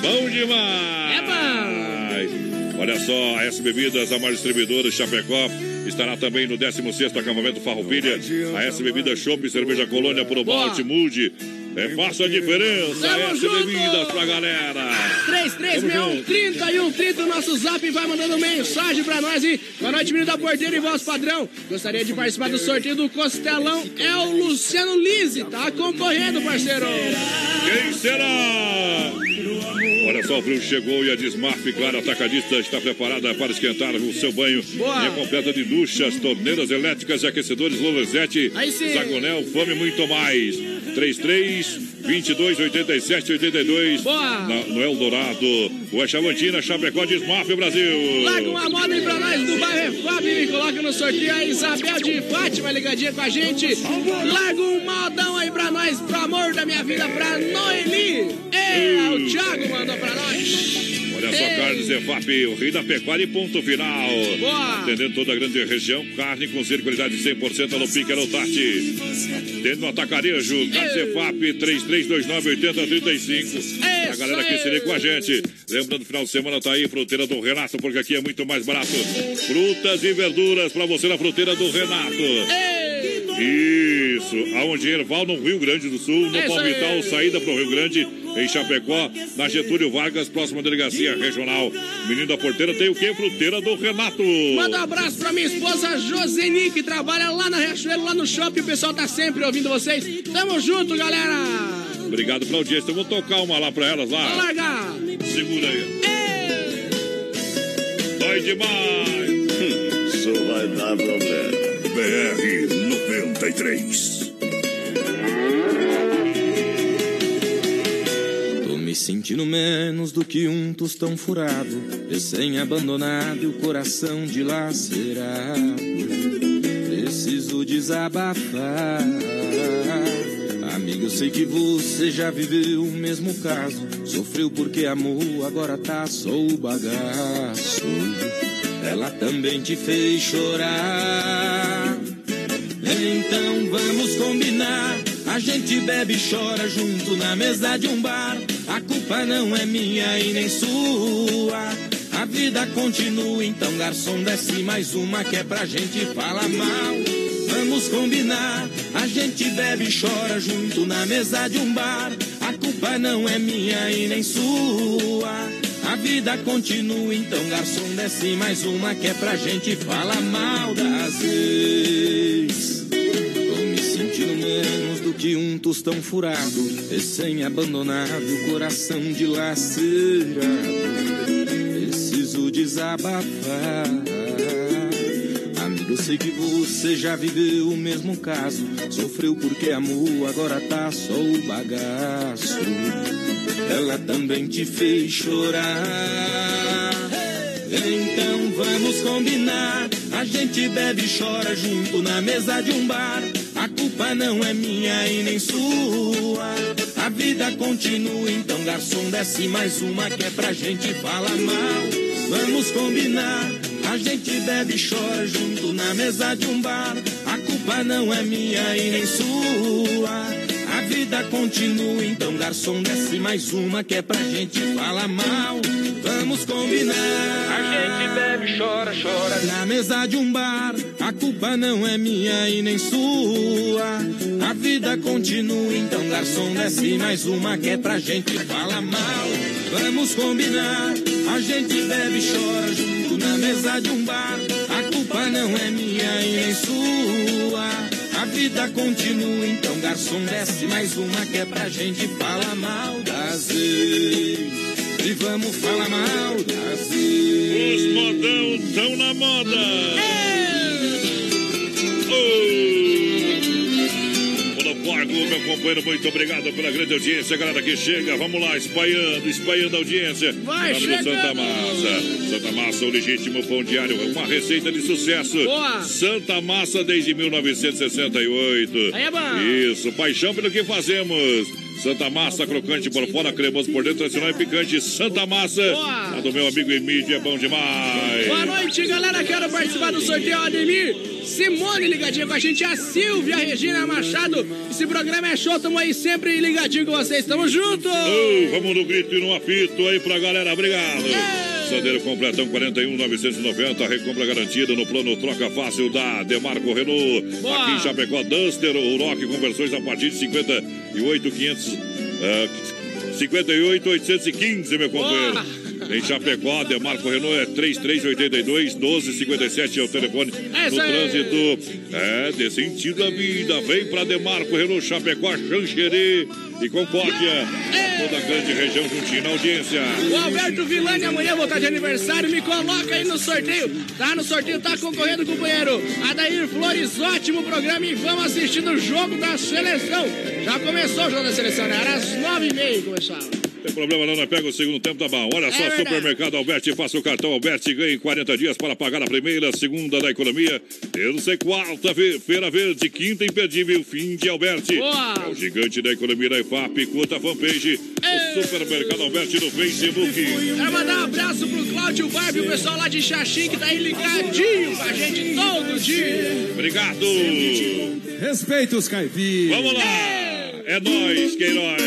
Bom demais! É bom! Olha só, a S Bebidas, a maior distribuidora Chapecó, estará também no 16º acampamento Farroupilha. A S Bebidas Chopp, Cerveja Colônia. Malte Mude. É, faça a diferença, Tamo S junto! Bebidas pra galera. 3361 30 e 130, o nosso zap vai mandando mensagem pra nós e boa noite, menino da porteira e voz padrão. Gostaria de participar do sorteio do Costelão. É o Luciano Lise, tá concorrendo, parceiro. Quem será? Olha só, o frio chegou e a Desmaf, claro, atacadista, está preparada para esquentar o seu banho. Boa. Linha completa de duchas, torneiras elétricas e aquecedores sim. Zagonel, Fome e muito mais. 33 22 87 82. Boa. Na, no Eldorado, o Chavantina, Chapecó, Desmaf, Brasil. Larga uma moda aí pra nós do bairro Fábio e coloca no sorteio a Isabel de Fátima ligadinha com a gente. Larga um modão aí pra nós, pro amor da minha vida, pra Noeli. É, o Thiago mandou pra nós. Olha só, Ei. carne Zefap, o rei da pecuária e ponto final. Boa. Atendendo toda a grande região, carne com ser qualidade 100% no pique, Tati. Tendo no atacarejo, carne Zefap, 3329-8035. A galera que se liga com a gente. Lembrando, final de semana tá aí, fruteira do Renato, porque aqui é muito mais barato. Frutas e verduras pra você na fruteira do Renato. Isso, aonde Erval, no Rio Grande do Sul, no É. Palmital, saída pro Rio Grande, em Chapecó, na Getúlio Vargas, próxima delegacia regional. Menino da Porteira tem o quê? Fruteira do Renato. Manda um abraço pra minha esposa Joseni, que trabalha lá na Riachuelo, lá no shopping. O pessoal tá sempre ouvindo vocês. Tamo junto, galera. Obrigado pela audiência. Eu vou tocar uma lá pra elas lá. largar. Segura aí. Dói demais. Só vai dar problema. BR 93. Tô me sentindo menos do que um tostão furado, recém-abandonado e o coração dilacerado. Preciso desabafar. Amigo, eu sei que você já viveu o mesmo caso. Sofreu porque amou, agora tá só o bagaço. Ela também te fez chorar. Combinar. A gente bebe e chora junto na mesa de um bar. A culpa não é minha e nem sua. A vida continua, então garçom desce mais uma que é pra gente falar mal. Vamos combinar. A gente bebe e chora junto na mesa de um bar. A culpa não é minha e nem sua. A vida continua, então garçom desce mais uma que é pra gente falar mal das ex. Que um tostão furado, recém-abandonado, coração dilacerado. Preciso desabafar. Eu sei que você já viveu o mesmo caso. Sofreu porque amou, agora tá só o bagaço. Ela também te fez chorar. Então vamos combinar. A gente bebe e chora junto na mesa de um bar. A culpa não é minha e nem sua. A vida continua, então garçom desce mais uma que é pra gente falar mal. Vamos combinar. A gente bebe e chora junto na mesa de um bar. A culpa não é minha e nem sua. A vida continua, então garçom desce mais uma que é pra gente falar mal. Vamos combinar. A gente bebe, chora, chora na mesa de um bar. A culpa não é minha e nem sua. A vida continua, então garçom desce mais uma que é pra gente falar mal. Vamos combinar. A gente bebe e chora junto na mesa de um bar. A culpa não é minha e nem sua. A vida continua, então garçom desce mais uma que é pra gente falar mal das. E vamos falar mal das Os modão estão na moda. Monopólio, meu companheiro, muito obrigado pela grande audiência, galera que chega. Vamos lá, espalhando, espalhando a audiência. Vai, Em nome do chegando. Santa Massa. Santa Massa, o legítimo pão diário, uma receita de sucesso. Boa. Santa Massa desde 1968. Aí é bom. Isso, paixão pelo que fazemos. Santa Massa, crocante por fora, cremoso por dentro, tradicional e picante. Santa Massa, a do meu amigo Emílio, é bom demais. Boa noite, galera. Quero participar do sorteio Ademir. Simone ligadinha com a gente, a Silvia Regina Machado. Esse programa é show, tamo aí sempre ligadinho com vocês. Tamo junto! Ô, vamos no grito e no apito aí pra galera, obrigado. Sandeiro completão 41 990, recompra garantida no plano troca fácil da Demarco Renault. Boa. Aqui em Chapecó, Duster, o Rock conversões a partir de 58 500 ah, 58 815, meu companheiro. Em Chapecó, Demarco Renault é 3382 1257 é o telefone É no trânsito. É, dê sentido à vida. Vem pra Demarco Renault Chapecó, Xanxerê e Concórdia. Toda a grande região juntinho na audiência. O Alberto Vilani amanhã vou estar de aniversário, me coloca aí no sorteio. Tá no sorteio, tá concorrendo, companheiro. Adair Flores, ótimo programa e vamos assistir o jogo da seleção. Já começou o jogo da seleção, né? Era às nove e meia começava. Tem problema não, não pega o segundo tempo, tá bom. Olha só, É. Supermercado Alberti, faça o cartão Alberti e ganhe 40 dias para pagar a primeira, segunda da economia, terça e quarta, fe- feira verde, quinta imperdível, fim de Alberti. Boa. É o gigante da economia da IFAP, curta a fanpage, o Supermercado Alberti no Facebook. Quero mandar um abraço pro Cláudio Barbie, o pessoal lá de Xaxim que tá aí ligadinho com a gente todo dia. Obrigado. Respeita os caipiras. Vamos lá. É nóis, Queiroz.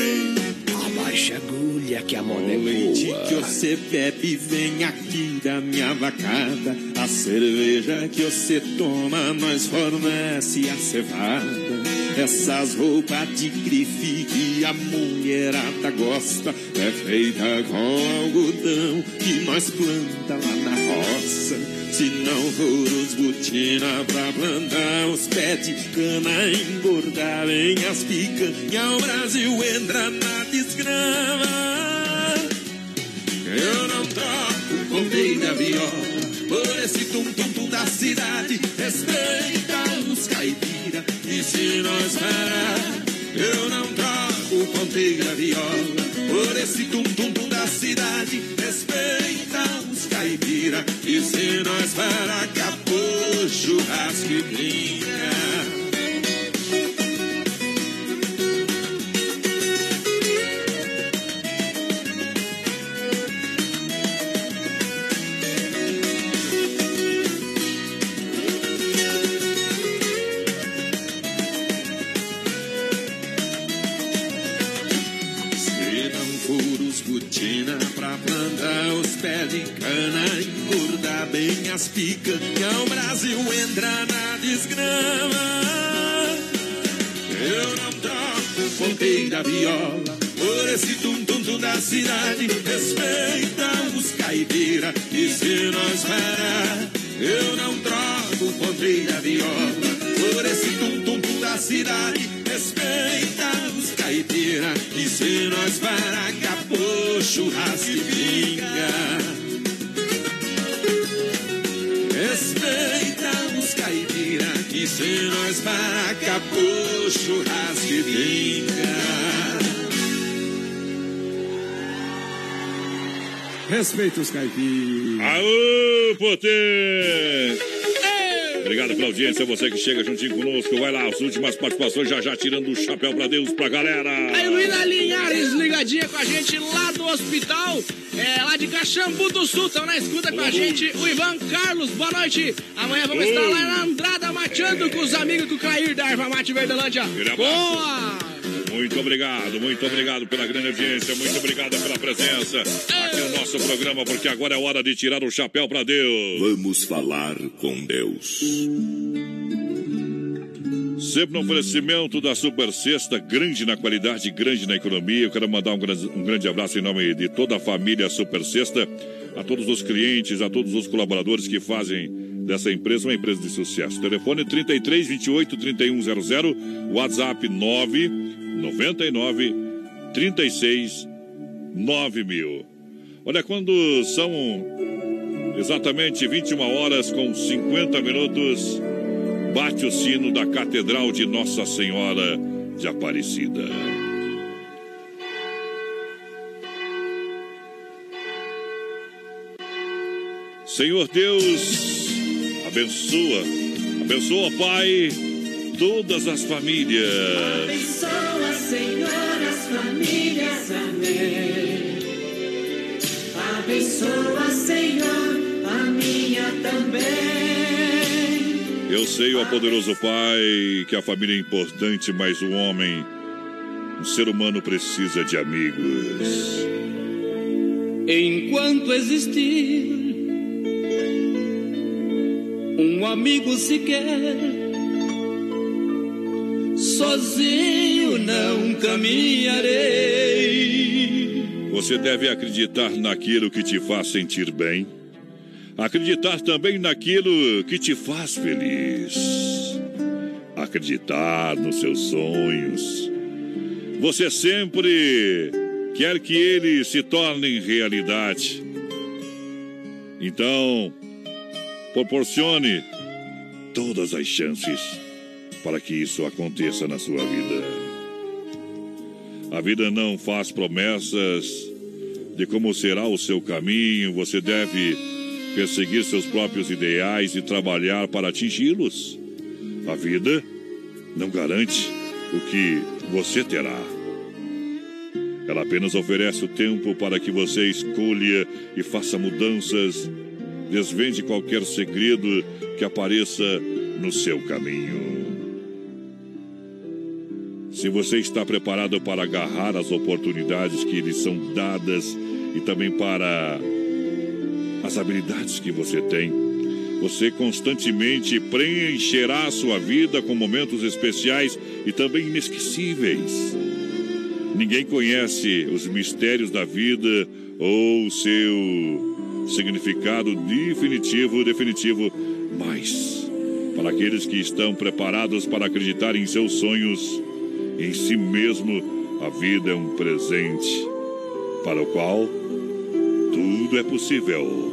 Abaixa a agulha que a moda é O leite boa. que você bebe vem aqui da minha vacada. A cerveja que você toma, nós fornece a cevada. Essas roupas de grife que a mulherada gosta é feita com algodão que nós planta lá na roça. Se não for os botina pra plantar os pés de cana, engordar em as picanha, o Brasil entra na desgrama. Eu não troco da viola por esse tum-tum-tum da cidade. Respeita os caipira e se nós parar, eu não troco da viola por esse tum-tum-tum da cidade. Respeita os caipira e se nós parar, acabou churrasco e brinca. De cana, engordar bem as picanha, o Brasil entra na desgrama. Eu não troco ponteira viola por esse tum-tum-tum da cidade. Respeita os caipira e se nós parar, eu não troco ponteira viola por esse da cidade. Respeita os caipira e se nós parar, acabou churrasco e. Respeita os caipira as vacas pro churrasco e vinha. Respeita os caipiras. Aô, potê! Obrigado pela audiência, você que chega juntinho conosco. Vai lá, as últimas participações já já tirando o chapéu pra Deus, pra galera. Aí, Luína Linhares, ligadinha com a gente lá do hospital, é, lá de Caxambu do Sul. Estão na escuta com a gente o Ivan Carlos. Boa noite. Amanhã vamos estar lá na Andrada mateando com os amigos do Clair da Erva Mate Verdelândia. Boa! Muito obrigado, muito obrigado pela grande audiência, muito obrigado pela presença aqui no nosso programa, porque agora é hora de tirar o chapéu para Deus. Vamos falar com Deus. Sempre no oferecimento da Super Sexta, grande na qualidade, grande na economia. Eu quero mandar um grande, um grande abraço em nome de toda a família Super Sexta, a todos os clientes, a todos os colaboradores que fazem dessa empresa uma empresa de sucesso. Telefone 33 28 3100, WhatsApp 9 99 36 9000. Olha, quando são exatamente 21 horas com 50 minutos, bate o sino da Catedral de Nossa Senhora de Aparecida. Senhor Deus, abençoa, abençoa, Pai, todas as famílias. Abençoa, Senhor, as famílias. Amém. Abençoa, Senhor, a minha também. Eu sei, ó poderoso Pai, que a família é importante, mas o homem, o ser humano precisa de amigos. Enquanto existir um amigo sequer, sozinho não caminharei. Você deve acreditar naquilo que te faz sentir bem. Acreditar também naquilo que te faz feliz. Acreditar nos seus sonhos. Você sempre quer que eles se tornem realidade. Então, proporcione todas as chances para que isso aconteça na sua vida. A vida não faz promessas de como será o seu caminho, você deve perseguir seus próprios ideais e trabalhar para atingi-los. A vida não garante o que você terá. Ela apenas oferece o tempo para que você escolha e faça mudanças, desvende qualquer segredo que apareça no seu caminho. Se você está preparado para agarrar as oportunidades que lhe são dadas e também para as habilidades que você tem, você constantemente preencherá a sua vida com momentos especiais e também inesquecíveis. Ninguém conhece os mistérios da vida ou seu significado definitivo, definitivo, mas para aqueles que estão preparados para acreditar em seus sonhos, em si mesmo, a vida é um presente para o qual tudo é possível.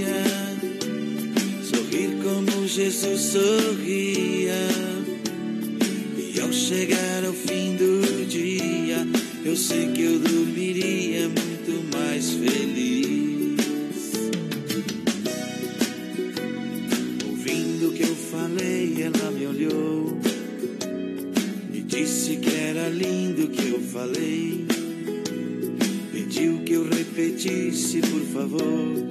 Jesus sorria. E ao chegar ao fim do dia, eu sei que eu dormiria muito mais feliz. Ouvindo o que eu falei, ela me olhou e disse que era lindo o que eu falei. Pediu que eu repetisse, por favor,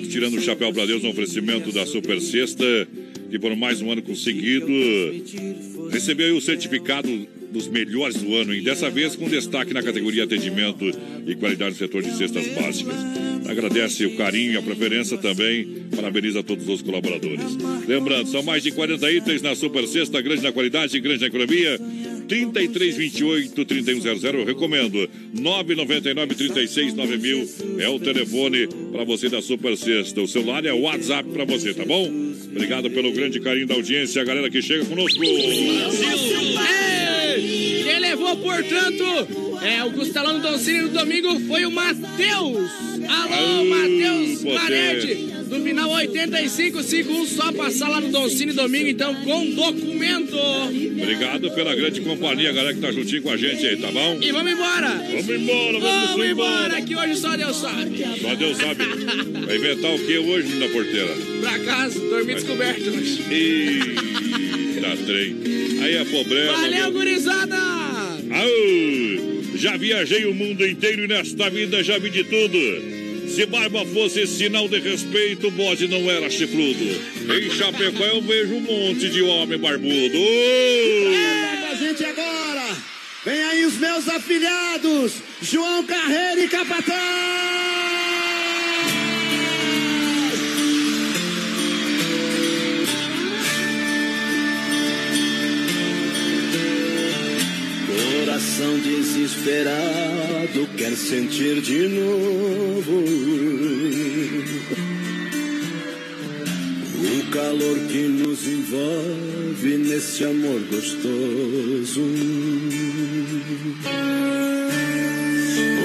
Tirando o Chapéu para Deus no oferecimento da Super Sexta, que por mais um ano conseguido recebeu o certificado dos melhores do ano, e dessa vez com destaque na categoria atendimento e qualidade no setor de cestas básicas. Agradece o carinho e a preferência também, parabeniza todos os colaboradores. Lembrando, são mais de 40 itens na Super Sexta, grande na qualidade, grande na economia. 3328 3100, eu recomendo. 999 36 9000 é o telefone para você da Super Sexta. O celular é o WhatsApp para você, tá bom? Obrigado pelo grande carinho da audiência, a galera que chega conosco. Quem levou, portanto, é o Costelão do Doncini no domingo foi o Matheus. Alô, Matheus. Marete, do final 8551, só passar lá no Doncini domingo, então, com documento. Obrigado pela grande companhia, galera que tá juntinho com a gente aí, tá bom? E vamos embora. Vamos embora, vamos, Vamos embora. embora, que hoje só Deus sabe. Só Deus sabe. Vai inventar o que hoje na porteira? Pra casa, dormir descoberto hoje. Eita, trem. Aí é problema. Valeu, meu. gurizada! Aô, já viajei o mundo inteiro e nesta vida já vi de tudo. Se barba fosse sinal de respeito, o bode não era chifrudo. Em Chapecó eu vejo um monte de homem barbudo. Ô! com a gente agora. Vem aí os meus afilhados, João Carreira e Capataz. Coração desesperado quer sentir de novo o calor que nos envolve nesse amor gostoso.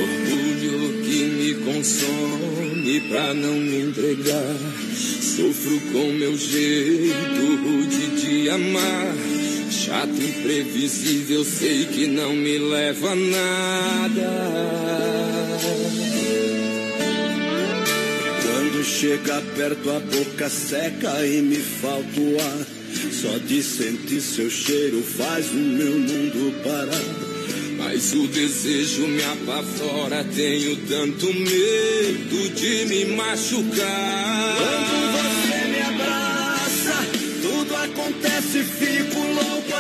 Orgulho que me consome pra não me entregar. Sofro com meu jeito rude de amar. Chato, imprevisível, sei que não me leva a nada. Quando chega perto a boca seca e me falta o ar. Só de sentir seu cheiro faz o meu mundo parar. Mas o desejo me apavora, tenho tanto medo de me machucar. Quando você me abraça, tudo acontece, fico louco,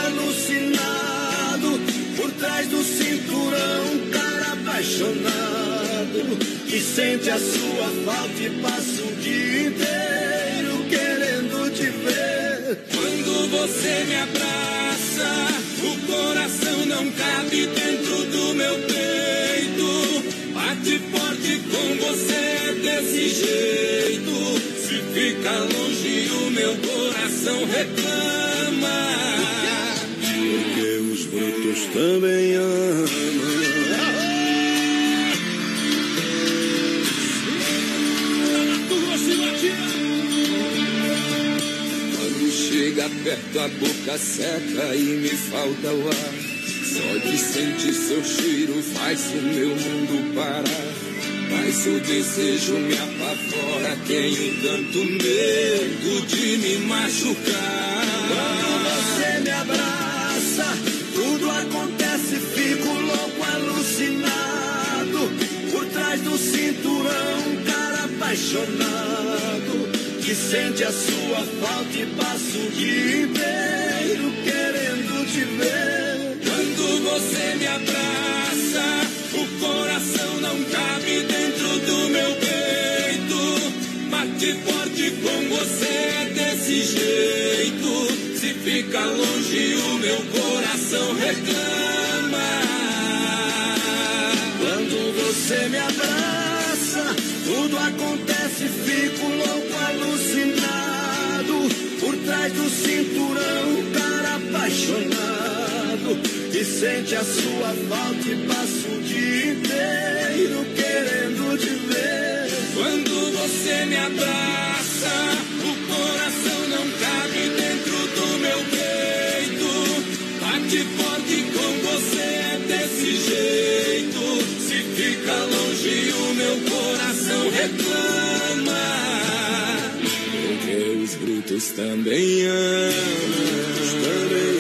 alucinado. Por trás do cinturão, cara apaixonado. Que sente a sua falta e passa o dia inteiro querendo te ver. Quando você me abraça, o coração não cabe dentro do meu peito. Bate forte com você desse jeito. Se fica longe, o meu coração reclama. Deus também ama. Quando chega perto a boca seca e me falta o ar. Só de sentir seu cheiro faz o meu mundo parar. Mas seu desejo me apavora. Tenho tanto medo de me machucar. Quando você apaixonado que sente a sua falta e passa o dia inteiro querendo te ver. Quando você me abraça, o coração não cabe dentro do meu peito. Bate forte com você desse jeito. Se fica longe, o meu coração reclama. Quando você me abraça, acontece, fico louco, alucinado. Por trás do cinturão, um cara apaixonado. Que sente a sua falta e passa o dia inteiro querendo te ver. Quando você me abraça, reclama. Porque os gritos também amam. Também